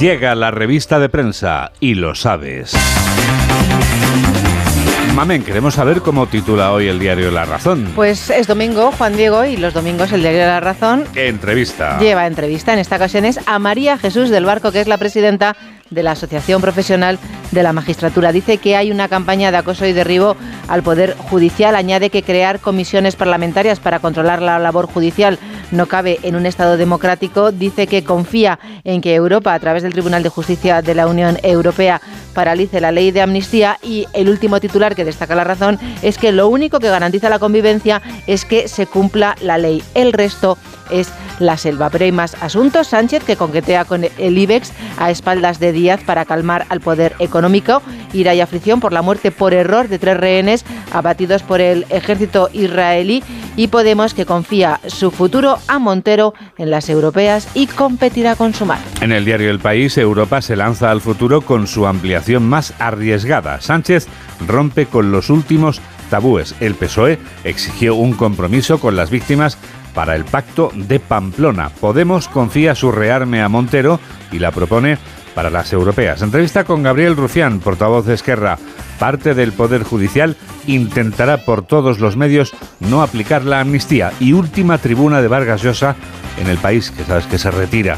Llega la revista de prensa y lo sabes. Mamen, queremos saber cómo titula hoy el diario La Razón. Pues es domingo, Juan Diego, y los domingos el diario La Razón. ¿Qué entrevista? Lleva entrevista, en esta ocasión es a María Jesús del Barco, que es la presidenta de la Asociación Profesional de la Magistratura. Dice que hay una campaña de acoso y derribo al Poder Judicial. Añade que crear comisiones parlamentarias para controlar la labor judicial no cabe en un Estado democrático. Dice que confía en que Europa, a través del Tribunal de Justicia de la Unión Europea, paralice la ley de amnistía. Y el último titular que destaca la razón es que lo único que garantiza la convivencia es que se cumpla la ley. El resto es la selva. Pero hay más asuntos. Sánchez, que conquetea con el IBEX a espaldas de Díaz para calmar al poder económico. Ira y aflicción por la muerte por error de tres rehenes abatidos por el ejército israelí. Y Podemos, que confía su futuro a Montero en las europeas y competirá con Sumar. En el diario El País, Europa se lanza al futuro con su ampliación más arriesgada. Sánchez rompe con los últimos tabúes. El PSOE exigió un compromiso con las víctimas para el pacto de Pamplona. Podemos confía su rearme a Montero y la propone para las europeas. Entrevista con Gabriel Rufián, portavoz de Esquerra. Parte del Poder Judicial intentará por todos los medios no aplicar la amnistía. Y última tribuna de Vargas Llosa en el país, que sabes que se retira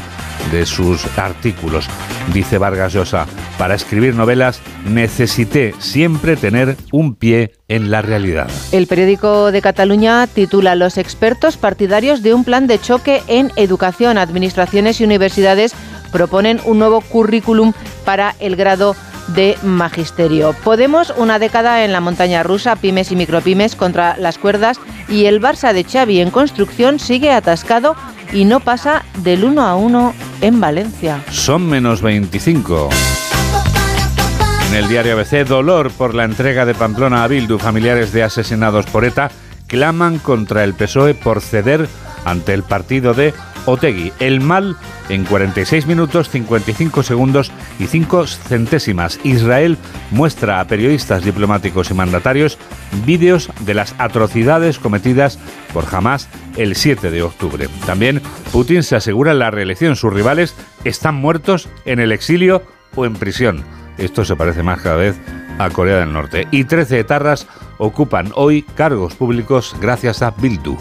de sus artículos. Dice Vargas Llosa, para escribir novelas necesité siempre tener un pie en la realidad. El periódico de Cataluña titula Los expertos partidarios de un plan de choque en educación, administraciones y universidades proponen un nuevo currículum para el grado de magisterio. Podemos una década en la montaña rusa, pymes y micropymes contra las cuerdas y el Barça de Xavi en construcción sigue atascado y no pasa del 1 a 1 en Valencia. Son menos 25. En el diario ABC, dolor por la entrega de Pamplona a Bildu. Familiares de asesinados por ETA claman contra el PSOE por ceder ante el partido de Otegui. El mal en 46 minutos, 55 segundos y 5 centésimas. Israel muestra a periodistas, diplomáticos y mandatarios vídeos de las atrocidades cometidas por Hamas el 7 de octubre. También Putin se asegura la reelección. Sus rivales están muertos en el exilio o en prisión. Esto se parece más cada vez a Corea del Norte. Y 13 etarras ocupan hoy cargos públicos gracias a Bildu.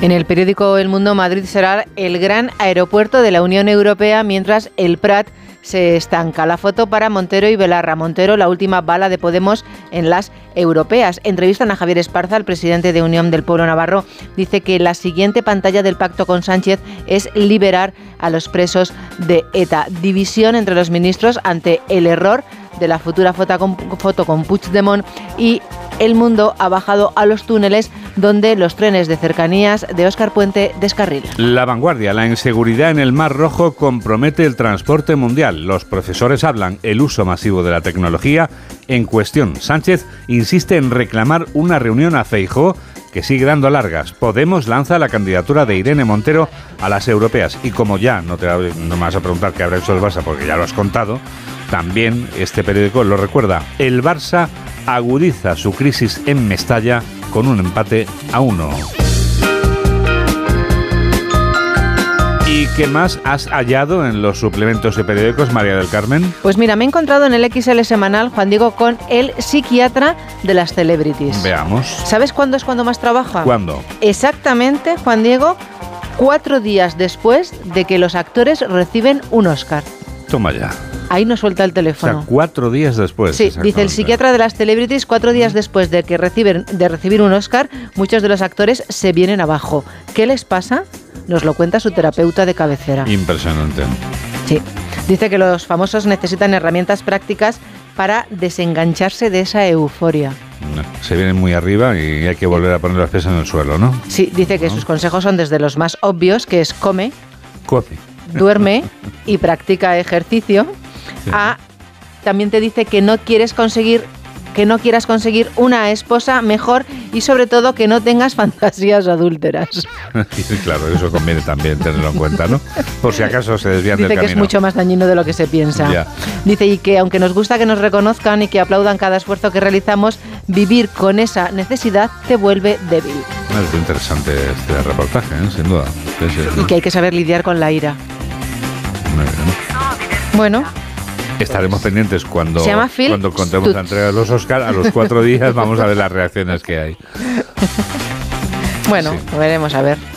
En el periódico El Mundo, Madrid será el gran aeropuerto de la Unión Europea, mientras el Prat se estanca. La foto para Montero y Belarra. Montero, la última bala de Podemos en las europeas. Entrevistan a Javier Esparza, el presidente de Unión del Pueblo Navarro. Dice que la siguiente pantalla del pacto con Sánchez es liberar a los presos de ETA. División entre los ministros ante el error de la futura foto con, foto con y el mundo ha bajado a los túneles donde los trenes de cercanías de Óscar Puente descarrilan. La vanguardia, la inseguridad en el Mar Rojo compromete el transporte mundial. Los profesores hablan el uso masivo de la tecnología en cuestión. Sánchez insiste en reclamar una reunión a Feijó que sigue dando largas. Podemos lanza la candidatura de Irene Montero a las europeas. Y como ya no te no me vas a preguntar qué habrá hecho el Barça, porque ya lo has contado, también este periódico lo recuerda. El Barça agudiza su crisis en Mestalla con un empate a uno. ¿Y qué más has hallado en los suplementos de periódicos, María del Carmen? Pues mira, me he encontrado en el XL semanal, Juan Diego, con el psiquiatra de las celebrities. Veamos. ¿Sabes cuándo es cuando más trabaja? ¿Cuándo? Exactamente, Juan Diego, cuatro días después de que los actores reciben un Oscar. Toma ya. Ahí no suelta el O teléfono. sea, cuatro días después. Sí, dice el psiquiatra de las celebrities, cuatro días después de que reciben, de recibir un Oscar, muchos de los actores se vienen abajo. ¿Qué les pasa? Nos lo cuenta su terapeuta de cabecera. Impresionante. Sí. Dice que los famosos necesitan herramientas prácticas para desengancharse de esa euforia. No, Se vienen muy arriba y hay que volver a poner los pies en el suelo, ¿no? Sí, dice que sus consejos son desde los más obvios, que es come, Coffee. duerme *laughs* y practica ejercicio, a también te dice que no quieres conseguir que no quieras conseguir una esposa mejor y sobre todo que no tengas *laughs* fantasías adúlteras. *laughs* Claro, eso conviene también tenerlo en cuenta, ¿no? Por si acaso se desvían Dice del que es camino. mucho más dañino de lo que se piensa. Ya. Dice y que aunque nos gusta que nos reconozcan y que aplaudan cada esfuerzo que realizamos, vivir con esa necesidad te vuelve débil Es muy interesante este reportaje, ¿eh? sin duda. Sí, sí. y que hay que saber lidiar con la ira. Muy bien. Bueno, Estaremos pendientes cuando, Se llama Phil cuando contemos Stutz. la entrega de los Oscar. A los cuatro días vamos a ver las reacciones que hay. *laughs* bueno, veremos a ver.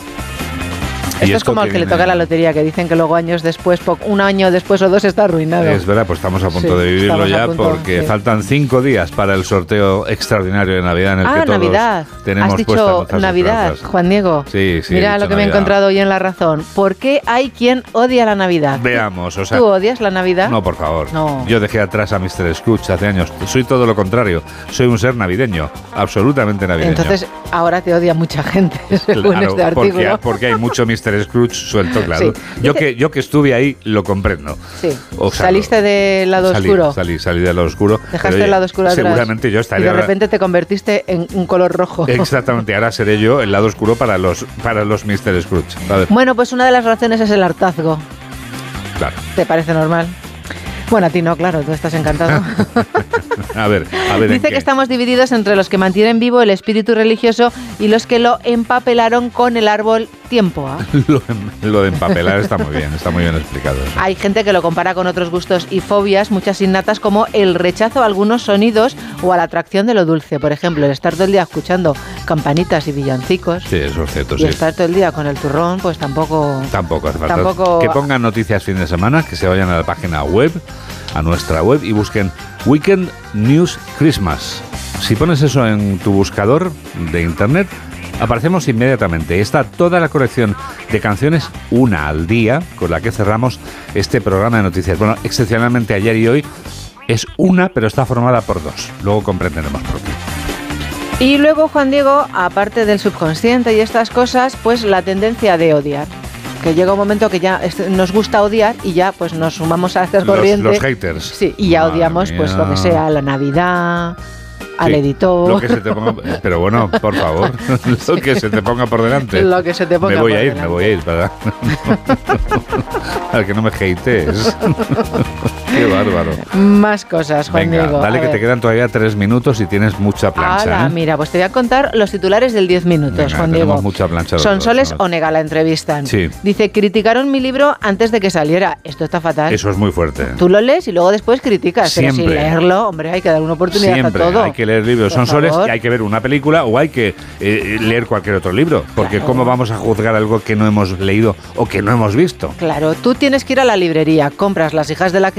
Esto es como el que le toca la lotería, que dicen que luego años después, un año después o dos está arruinado. Es verdad, pues estamos a punto Sí, de vivirlo ya punto, porque sí. faltan cinco días para el sorteo extraordinario de Navidad en el ah, que todos Navidad. tenemos Has dicho Navidad, esperanzas. Juan Diego. Sí, sí. Mira lo que me he encontrado hoy en La Razón. ¿Por qué hay quien odia la Navidad? Veamos, o sea. ¿Tú odias la Navidad? No, por favor. No. Yo dejé atrás a Mr. Scrooge hace años. Soy todo lo contrario. Soy un ser navideño. Absolutamente navideño. Entonces ahora te odia mucha gente, *laughs* según Claro, este porque, artículo. porque hay mucho Mr. Scrooge suelto, claro. Sí. Yo, que, yo que estuve ahí lo comprendo. Sí. O sea, Saliste del lado salí, oscuro. Salí, salí del lado oscuro. Dejaste oye, el lado oscuro atrás. Seguramente yo Y estaría de ahora- repente te convertiste en un color rojo. Exactamente, ahora seré yo el lado oscuro para los, para los Mr. Scrooge. Bueno, pues una de las razones es el hartazgo. claro. ¿Te parece normal? Bueno, a ti no, claro, tú estás encantado. *laughs* A ver, a ver. ¿en Dice qué? que estamos divididos entre los que mantienen vivo el espíritu religioso y los que lo empapelaron con el árbol tiempo. ¿ah? *laughs* lo, lo de empapelar está muy bien, está muy bien explicado. eso. Hay gente que lo compara con otros gustos y fobias, muchas innatas, como el rechazo a algunos sonidos o a la atracción de lo dulce. Por ejemplo, el estar todo el día escuchando campanitas y villancicos Sí, eso es cierto, y sí. estar todo el día con el turrón, pues tampoco... Tampoco hace falta. Tampoco- Que pongan noticias fin de semana, que se vayan a la página web, a nuestra web y busquen Weekend News Christmas. Si pones eso en tu buscador de internet, Aparecemos inmediatamente. Está toda la colección de canciones, una al día, con la que cerramos este programa de noticias. Bueno, excepcionalmente ayer y hoy es una, pero está formada por dos. Luego comprenderemos por qué. Y luego, Juan Diego, aparte del subconsciente y estas cosas, pues la tendencia de odiar. Que llega un momento que ya nos gusta odiar y ya pues nos sumamos a estas corrientes. los haters. Sí, y ya Madre odiamos pues lo que sea, la Navidad, al Sí, editor. Lo que se te ponga, pero bueno, por favor, *laughs* *laughs* lo que se te ponga por delante. Lo que se te ponga Me voy por a ir, delante. me voy a ir, ¿verdad? *laughs* Al que no me hatees. Qué bárbaro. Más cosas, Juan Venga, Diego. dale A que te quedan todavía tres minutos y tienes mucha plancha. ¿eh? mira, pues te voy a contar los titulares del 10 minutos, Venga, Juan tenemos Diego. mucha plancha. los Son dos, Soles ¿no? Onega la entrevistan. Sí. Dice, criticaron mi libro antes de que saliera. Esto está fatal. Eso es muy fuerte. Tú lo lees y luego después criticas, pero sin Siempre. leerlo, hombre, hay que dar una oportunidad Siempre a todo. hay que leer libros. Por Son soles favor. que hay que ver una película o hay que eh, leer cualquier otro libro. Porque ¿cómo vamos a juzgar algo que no hemos leído o que no hemos visto? Claro, tú tienes que ir a la librería, compras las hijas de la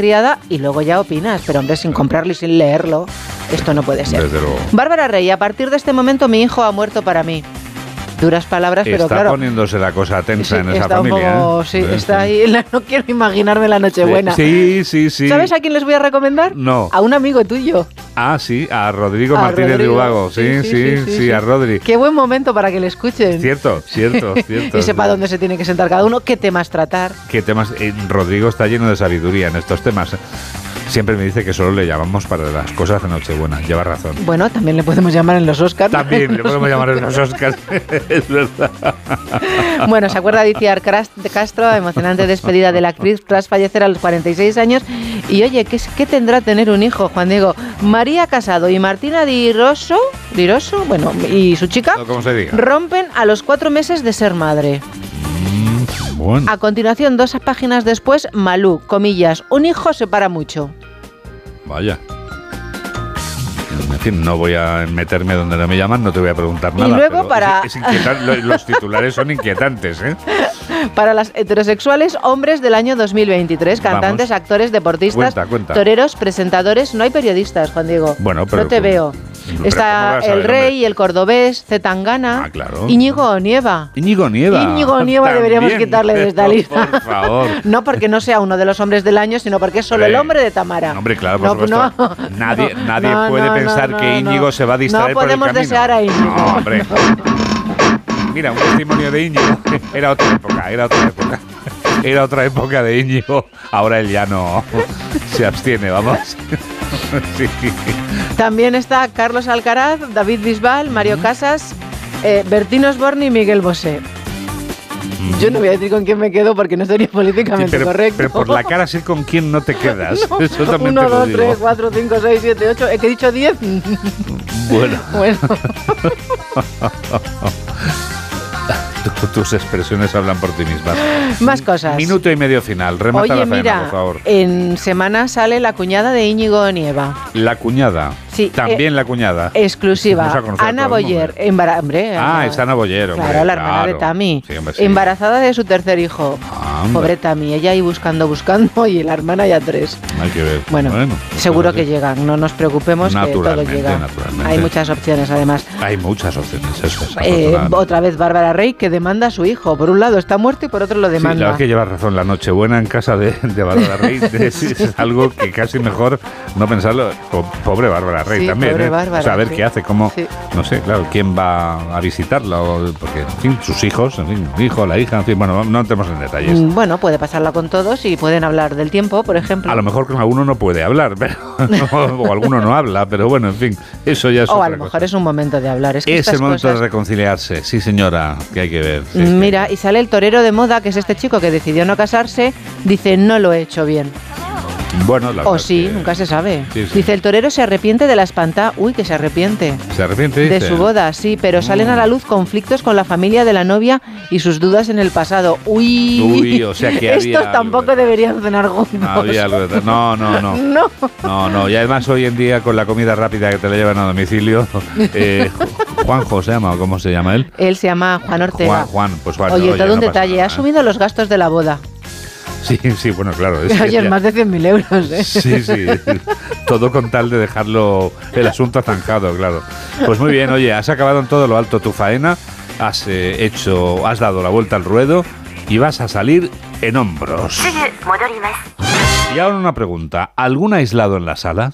y luego ya opinas, pero hombre, sin comprarlo y sin leerlo, esto no puede ser. Desde luego. Bárbara Rey, a partir de este momento mi hijo ha muerto para mí. Duras palabras, pero Está claro. poniéndose la cosa tensa sí, en esa está familia. poco- ¿eh? sí, está ahí. *laughs* No quiero imaginarme la Nochebuena. Sí, sí, sí. ¿Sabes a quién les voy a recomendar? No. A un amigo tuyo. Ah, sí, a Rodrigo A Martínez de. Ubago. Sí sí sí, a Rodri. Qué buen momento para que le escuchen. Cierto, cierto, *laughs* cierto. y sepa dónde se tiene que sentar cada uno, qué temas tratar. ¿Qué temas? eh, Rodrigo está lleno de sabiduría en estos temas. Siempre me dice que solo le llamamos para las cosas de Nochebuena. Lleva razón. Bueno, también le podemos llamar en los Oscars. También le podemos llamar en los *laughs* Oscars. *laughs* es verdad. Bueno, se acuerda de Iciar Cras- de Castro, emocionante despedida de la actriz tras fallecer a los 46 años. Y oye, ¿qué, tendrá tener un hijo, Juan Diego? María Casado y Martina Di Rosso, Di Rosso, bueno, y su chica, O como se diga. rompen a los cuatro meses de ser madre. Bueno. A continuación, dos páginas después, Malú, comillas, un hijo separa mucho. Vaya. En fin, no voy a meterme donde no me llaman, no te voy a preguntar Y nada. luego pero para- es- es los titulares son inquietantes, ¿eh? *laughs* Para las heterosexuales, hombres del año 2023, cantantes, Vamos. actores, deportistas, Cuenta, cuenta. toreros, presentadores. No hay periodistas, Juan Diego. Bueno, pero No te veo. Pero ¿cómo Está el rey, el cordobés, Zetangana, Ah, claro. Íñigo Nieva. Íñigo Nieva. Íñigo Nieva deberíamos quitarle de esta *laughs* lista. Por favor. *laughs* No porque no sea uno de los hombres del año, sino porque es solo el hombre de Tamara. Hombre, claro, por No, supuesto. no. Nadie, *laughs* nadie No, puede no, pensar no, que no, Íñigo no. se va a distraer No por el podemos camino. desear a Íñigo. No, hombre. Mira, un testimonio de Íñigo. Era otra época, era otra época. Era otra época de Íñigo. Ahora él ya no se abstiene, vamos. *laughs* Sí. También está Carlos Alcaraz, David Bisbal, Mario Casas, eh, Bertín Osborne y Miguel Bosé. Yo no voy a decir con quién me quedo porque no sería Sí, políticamente pero, correcto. pero por la cara sé con quién no te quedas. *laughs* Eso también Uno, te lo dos, digo. tres, cuatro, cinco, seis, siete, ocho. ¿He que he dicho diez? Bueno. *laughs* bueno. Tu- *laughs* Tus expresiones hablan por ti mismas. Más cosas. Minuto y medio final. Remata Oye, la faena, mira, por favor. en semana sale la cuñada de Íñigo Nieva. La cuñada. Sí, También eh, la cuñada. Exclusiva. Vamos a conocer a Ana. Boyer, hombre, Ah, es Ana Boyer, hombre, Claro, la hermana de. Tami. Sí, hombre, sí. Embarazada de su tercer hijo. Anda. Pobre Tami, ella ahí buscando, buscando y la hermana ya tres. Hay que ver. Bueno, seguro que llegan, no nos preocupemos que todo llega. Hay muchas opciones además. Hay muchas opciones, eso es. Eh, otra vez Bárbara Rey que demanda a su hijo. Por un lado está muerto y por otro lo Sí, la demanda. es que llevas razón. La Nochebuena en casa de, de Bárbara Rey *laughs* es, algo que casi mejor no pensarlo. Po- Pobre Bárbara Rey Sí, también. pobre ¿eh? Bárbara, o sea, a ver sí. qué hace, cómo. Sí. No sé, claro, quién va a visitarla. Porque, en fin, sus hijos, en fin, el hijo, la hija, en fin, bueno, no entremos en detalles. Bueno, puede pasarla con todos y pueden hablar del tiempo, por ejemplo. A lo mejor con alguno no puede hablar, pero, *laughs* o alguno no habla, pero bueno, en fin, eso ya es o a lo cosa. mejor es un momento de hablar. Es que Es el momento cosas- de reconciliarse, sí señora, que hay que ver. sí. Mira, y sale el torero de moda, que es este chico que decidió no casarse, dice, no lo he hecho bien. Bueno, la O sí, que nunca se sabe. Sí, sí. Dice, el torero se arrepiente de la espanta. Uy, que se arrepiente. ¿Se arrepiente? De dice? su boda, sí, pero salen a la luz conflictos con la familia de la novia y sus dudas en el pasado. Uy, Uy, o sea que *laughs* había estos tampoco deberían cenar juntos. Había algo de- No, no, *laughs* no. No. No, no. Y además hoy en día con la comida rápida que te la llevan a domicilio, *laughs* eh, Juanjo se llama, o cómo se llama él. Él se llama Juan Ortega. Juan, Juan, pues bueno, oye, todo un no detalle. Ha asumido los gastos de la boda. Sí, sí, bueno, claro. es Oye, ya- más de 100.000 euros, ¿eh? Sí, sí. Todo con tal de dejarlo el asunto zanjado, claro. Pues muy bien, oye, has acabado en todo lo alto tu faena has eh, hecho, has dado la vuelta al ruedo y vas a salir en hombros. Y ahora una pregunta, ¿algún aislado en la sala?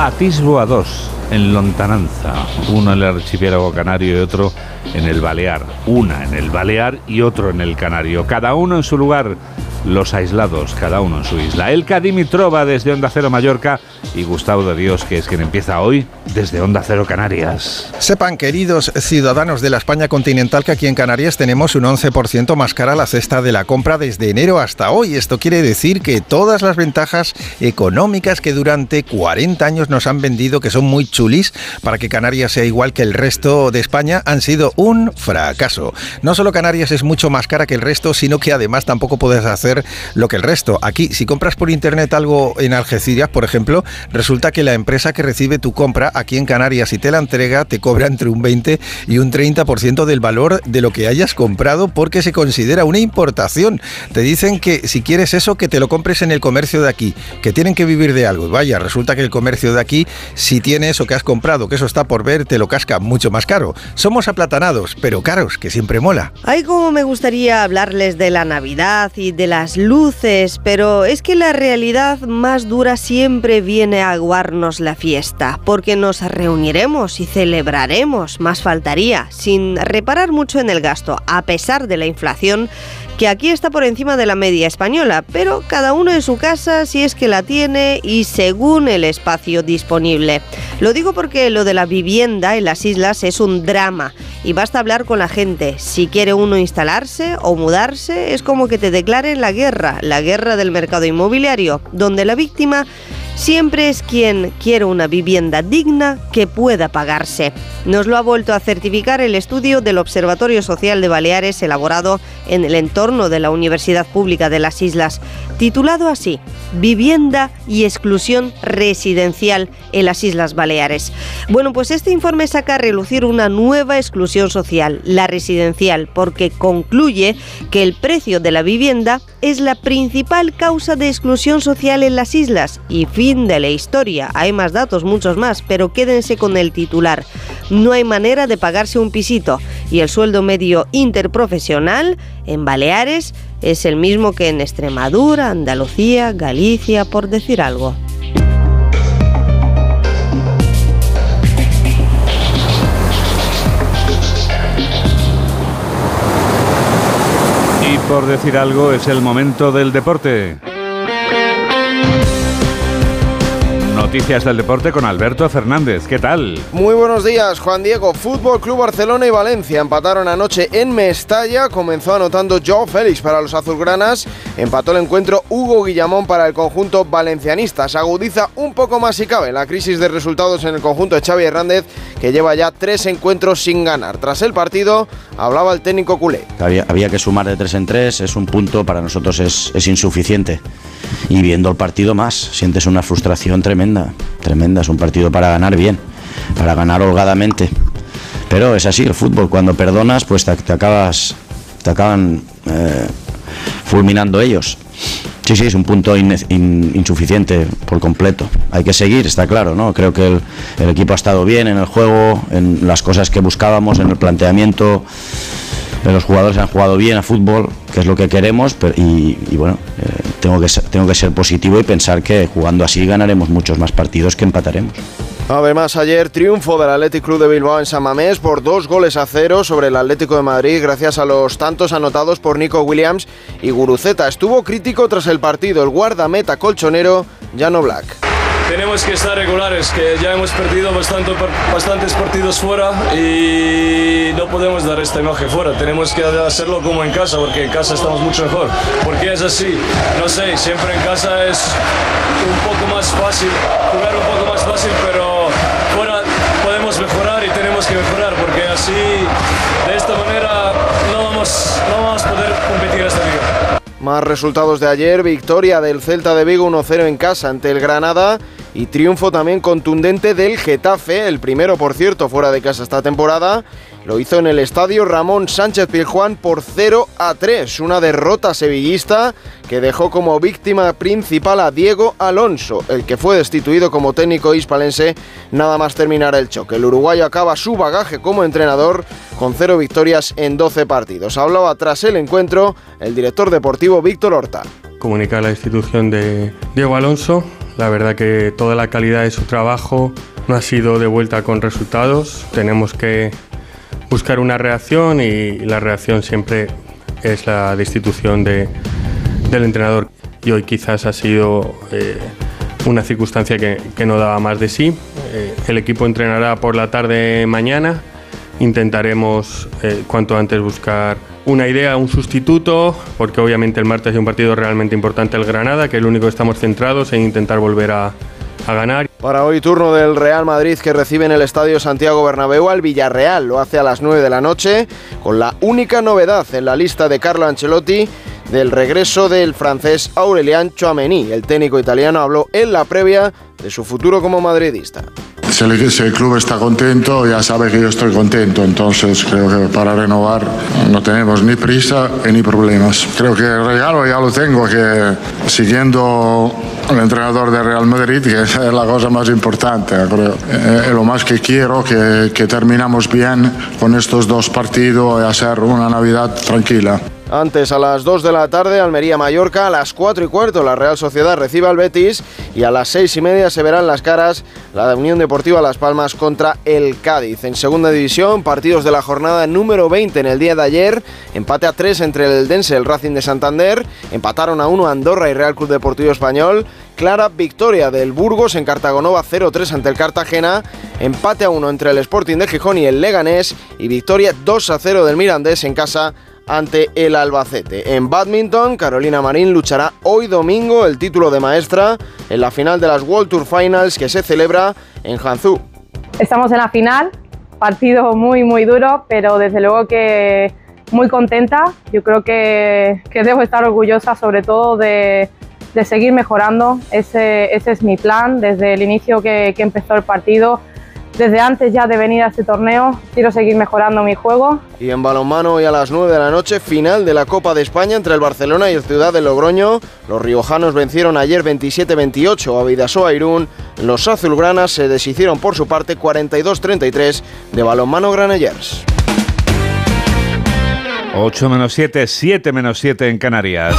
Atisbo a dos en lontananza, uno en el archipiélago canario y otro en el Balear, una en el Balear y otro en el Canario, cada uno en su lugar los aislados, cada uno en su isla. Elka Dimitrova desde Onda Cero Mallorca y Gustavo de Dios, que es quien empieza hoy desde Onda Cero Canarias. Sepan, queridos ciudadanos de la España continental, que aquí en Canarias tenemos un 11% más cara la cesta de la compra desde enero hasta hoy. Esto quiere decir que todas las ventajas económicas que durante 40 años nos han vendido, que son muy chulis, para que Canarias sea igual que el resto de España, han sido un fracaso. No solo Canarias es mucho más cara que el resto, sino que además tampoco puedes hacer lo que el resto. Aquí, si compras por internet algo en Algeciras, por ejemplo, resulta que la empresa que recibe tu compra aquí en Canarias y te la entrega te cobra entre un 20 y un 30% del valor de lo que hayas comprado porque se considera una importación. Te dicen que si quieres eso, que te lo compres en el comercio de aquí, que tienen que vivir de algo. Vaya, resulta que el comercio de aquí, si tiene eso que has comprado, que eso está por ver, te lo casca mucho más caro. Somos aplatanados, pero caros, que siempre mola. Ay, como me gustaría hablarles de la Navidad y de la luces, pero es que la realidad más dura siempre viene a aguarnos la fiesta, porque nos reuniremos y celebraremos, más faltaría, sin reparar mucho en el gasto, a pesar de la inflación que aquí está por encima de la media española, pero cada uno en su casa si es que la tiene y según el espacio disponible. Lo digo porque lo de la vivienda en las islas es un drama y basta hablar con la gente. Si quiere uno instalarse o mudarse, es como que te declaren la guerra, la guerra del mercado inmobiliario, donde la víctima siempre es quien quiere una vivienda digna que pueda pagarse. Nos lo ha vuelto a certificar el estudio del Observatorio Social de Baleares elaborado en el entorno de la Universidad Pública de las Islas, titulado así, Vivienda y exclusión residencial en las Islas Baleares. Bueno, pues este informe saca a relucir una nueva exclusión social, la residencial, porque concluye que el precio de la vivienda es la principal causa de exclusión social en las islas y fin de la historia. Hay más datos, muchos más, pero quédense con el titular. No hay manera de pagarse un pisito y el sueldo medio interprofesional en Baleares es el mismo que en Extremadura, Andalucía, Galicia, por decir algo. Por decir algo, es el momento del deporte. Noticias del deporte con Alberto Fernández. ¿Qué tal? Muy buenos días, Juan Diego. Fútbol Club Barcelona y Valencia empataron anoche en Mestalla. Comenzó anotando Joe Félix para los azulgranas. Empató el encuentro Hugo Guillamón para el conjunto valencianista. Se agudiza un poco más si cabe la crisis de resultados en el conjunto de Xavi Hernández, que lleva ya tres encuentros sin ganar. Tras el partido, hablaba el técnico culé. Había, que sumar de tres en tres. Es un punto, para nosotros es, es insuficiente. Y viendo el partido más, sientes una frustración tremenda tremenda, Es un partido para ganar bien, para ganar holgadamente. Pero es así, el fútbol, cuando perdonas, pues te, acabas, te acaban eh, fulminando ellos. Sí, sí, es un punto insuficiente por completo. Hay que seguir, está claro, ¿no? Creo que el, equipo ha estado bien en el juego, en las cosas que buscábamos, en el planteamiento. Los jugadores han jugado bien a fútbol, que es lo que queremos, y, bueno, eh, tengo, que, tengo que ser positivo y pensar que jugando así ganaremos muchos más partidos que empataremos. Además, ayer triunfo del Athletic Club de Bilbao en San Mamés por dos goles a cero sobre el Atlético de Madrid, gracias a los tantos anotados por Nico Williams y Guruceta. Estuvo crítico tras el partido el guardameta colchonero Jano Black tenemos que estar regulares, que ya hemos perdido bastante, bastantes partidos fuera y no podemos dar esta imagen fuera. Tenemos que hacerlo como en casa, porque en casa estamos mucho mejor. Porque es así, no sé, siempre en casa es un poco más fácil, jugar un poco más fácil, pero fuera podemos mejorar y tenemos que mejorar, porque así, Más resultados de ayer, victoria del Celta de Vigo 1-0 en casa ante el Granada y triunfo también contundente del Getafe, el primero por cierto fuera de casa esta temporada lo hizo en el estadio Ramón Sánchez Pizjuán por 0 a 3, una derrota sevillista que dejó como víctima principal a Diego Alonso, el que fue destituido como técnico hispalense nada más terminar el choque. El uruguayo acaba su bagaje como entrenador con cero victorias en 12 partidos. Hablaba tras el encuentro el director deportivo Víctor Horta. Comunicar la institución de Diego Alonso, la verdad que toda la calidad de su trabajo no ha sido de vuelta con resultados. Tenemos que buscar una reacción y la reacción siempre es la destitución de, del entrenador. Y hoy quizás ha sido eh, una circunstancia que, que, no daba más de sí. Eh, el equipo entrenará por la tarde mañana. Intentaremos eh, cuanto antes buscar una idea, un sustituto, porque obviamente el martes hay un partido realmente importante el Granada, que es el único que estamos centrados en intentar volver a, a ganar. Para hoy turno del Real Madrid que recibe en el Estadio Santiago Bernabéu al Villarreal. Lo hace a las 9 de la noche con la única novedad en la lista de Carlo Ancelotti del regreso del francés Aurelian Chouameni. El técnico italiano habló en la previa de su futuro como madridista. Si el, si el, club está contento, ya sabe que yo estoy contento. Entonces creo que para renovar no tenemos ni prisa ni problemas. Creo que el regalo ya lo tengo, que siguiendo el entrenador de Real Madrid, que es la cosa más importante. Creo. Es lo más que quiero, que, que terminamos bien con estos dos partidos y hacer una Navidad tranquila. Antes, a las 2 de la tarde, Almería-Mallorca, a las 4 y cuarto, la Real Sociedad recibe al Betis y a las 6 y media se verán las caras la Unión Deportiva Las Palmas contra el Cádiz. En segunda división, partidos de la jornada número 20 en el día de ayer, empate a 3 entre el Dense y el Racing de Santander, empataron a 1 Andorra y Real Club Deportivo Español, clara victoria del Burgos en Cartagonova 0-3 ante el Cartagena, empate a 1 entre el Sporting de Gijón y el Leganés y victoria 2-0 del Mirandés en casa ante el Albacete. En badminton, Carolina Marín luchará hoy domingo el título de maestra en la final de las World Tour Finals que se celebra en Hangzhou. Estamos en la final, partido muy muy duro, pero desde luego que muy contenta. Yo creo que, que debo estar orgullosa sobre todo de, de seguir mejorando. Ese, ese, es mi plan desde el inicio que, que empezó el partido desde antes ya de venir a este torneo quiero seguir mejorando mi juego. Y en balonmano hoy a las 9 de la noche, final de la Copa de España entre el Barcelona y el Ciudad de Logroño. Los riojanos vencieron ayer 27-28 a Vidasoa Irún. Los azulgranas se deshicieron por su parte 42-33 de balonmano Granellers. 8 menos 7, 7 menos 7 en Canarias.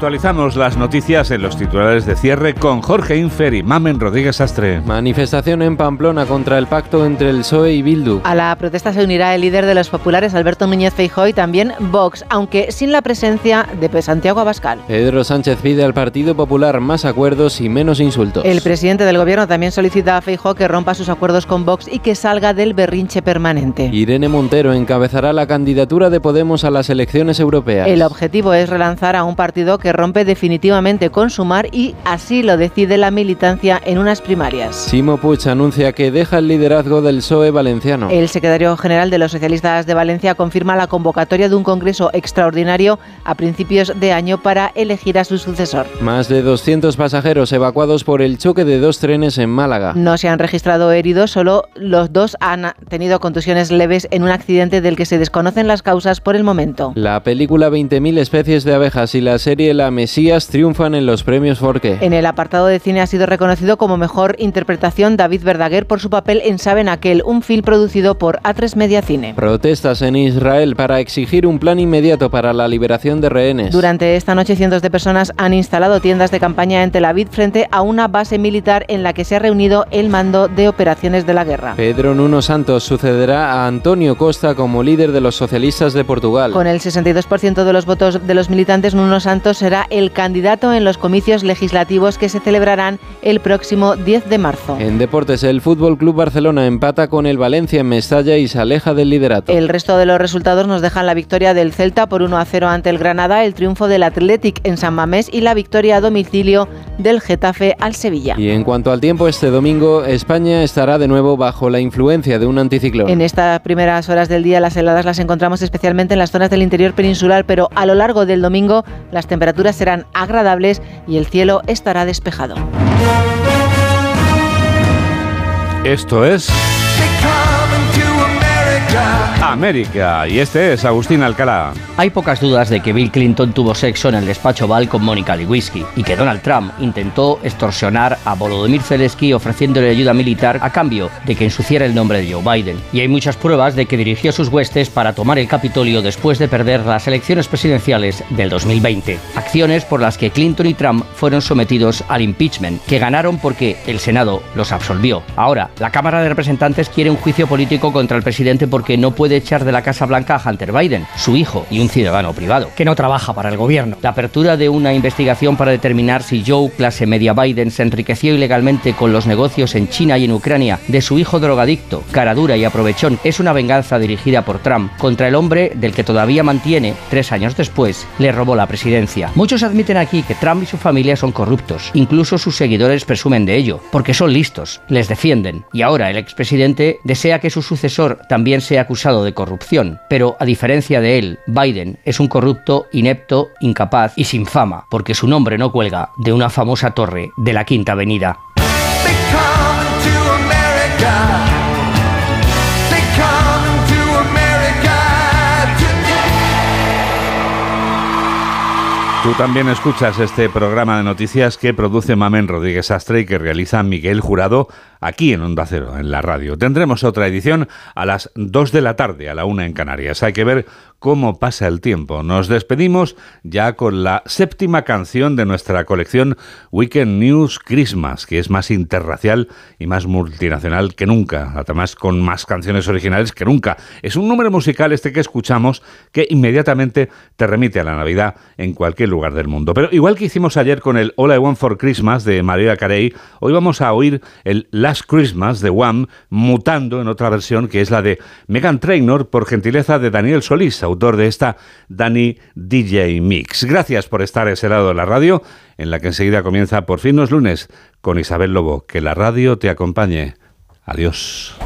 Actualizamos las noticias en los titulares de cierre con Jorge Infer y Mamen Rodríguez Astre. Manifestación en Pamplona contra el pacto entre el PSOE y Bildu. A la protesta se unirá el líder de los populares, Alberto Núñez Feijóo, y también Vox, aunque sin la presencia de Santiago Abascal. Pedro Sánchez pide al Partido Popular más acuerdos y menos insultos. El presidente del gobierno también solicita a Feijóo que rompa sus acuerdos con Vox y que salga del berrinche permanente. Irene Montero encabezará la candidatura de Podemos a las elecciones europeas. El objetivo es relanzar a un partido que rompe definitivamente con Sumar y así lo decide la militancia en unas primarias. Simo Puig anuncia que deja el liderazgo del PSOE valenciano. El secretario general de los socialistas de Valencia confirma la convocatoria de un congreso extraordinario a principios de año para elegir a su sucesor. Más de 200 pasajeros evacuados por el choque de dos trenes en Málaga. No se han registrado heridos, solo los dos han tenido contusiones leves en un accidente del que se desconocen las causas por el momento. La película 20.000 especies de abejas y la serie La Mesías triunfan en los premios Forque. En el apartado de cine ha sido reconocido como mejor interpretación David Verdaguer por su papel en Saben Aquel, un film producido por A3 Media Cine. Protestas en Israel para exigir un plan inmediato para la liberación de rehenes. Durante esta noche cientos de personas han instalado tiendas de campaña en Tel Aviv frente a una base militar en la que se ha reunido el mando de operaciones de la guerra. Pedro Nuno Santos sucederá a Antonio Costa como líder de los socialistas de Portugal. Con el 62% de los votos de los militantes, Nuno Santos será el candidato en los comicios legislativos que se celebrarán el próximo 10 de marzo. En deportes, el Fútbol Club Barcelona empata con el Valencia en Mestalla y se aleja del liderato. El resto de los resultados nos dejan la victoria del Celta por 1 a 0 ante el Granada, el triunfo del Athletic en San Mamés y la victoria a domicilio del Getafe al Sevilla. Y en cuanto al tiempo, este domingo España estará de nuevo bajo la influencia de un anticiclón. En estas primeras horas del día las heladas las encontramos especialmente en las zonas del interior peninsular, pero a lo largo del domingo las temperaturas serán agradables y el cielo estará despejado. Esto es... América. Y este es Agustín Alcalá. Hay pocas dudas de que Bill Clinton tuvo sexo en el despacho Val con Mónica Lewinsky y que Donald Trump intentó extorsionar a Volodymyr Zelensky ofreciéndole ayuda militar a cambio de que ensuciara el nombre de Joe Biden. Y hay muchas pruebas de que dirigió sus huestes para tomar el Capitolio después de perder las elecciones presidenciales del 2020. Acciones por las que Clinton y Trump fueron sometidos al impeachment, que ganaron porque el Senado los absolvió. Ahora, la Cámara de Representantes quiere un juicio político contra el presidente porque no puede echar de la Casa Blanca a Hunter Biden, su hijo y un ciudadano privado, que no trabaja para el gobierno. La apertura de una investigación para determinar si Joe, clase media Biden, se enriqueció ilegalmente con los negocios en China y en Ucrania de su hijo drogadicto, caradura y aprovechón, es una venganza dirigida por Trump contra el hombre del que todavía mantiene, tres años después, le robó la presidencia. Muchos admiten aquí que Trump y su familia son corruptos, incluso sus seguidores presumen de ello, porque son listos, les defienden, y ahora el expresidente desea que su sucesor también sea acusado de corrupción, pero a diferencia de él, Biden es un corrupto, inepto, incapaz y sin fama, porque su nombre no cuelga de una famosa torre de la Quinta Avenida. Tú también escuchas este programa de noticias que produce Mamen Rodríguez Astre y que realiza Miguel Jurado aquí en Onda Cero, en la radio. Tendremos otra edición a las 2 de la tarde, a la 1 en Canarias. Hay que ver cómo pasa el tiempo. Nos despedimos ya con la séptima canción de nuestra colección Weekend News Christmas, que es más interracial y más multinacional que nunca, además con más canciones originales que nunca. Es un número musical este que escuchamos que inmediatamente te remite a la Navidad en cualquier lugar del mundo. Pero igual que hicimos ayer con el All I Want for Christmas de María Carey, hoy vamos a oír el Christmas de Wham mutando en otra versión que es la de Megan Trainor por gentileza de Daniel Solís, autor de esta Danny DJ Mix. Gracias por estar a ese lado de la radio, en la que enseguida comienza Por fin los lunes con Isabel Lobo. Que la radio te acompañe. Adiós.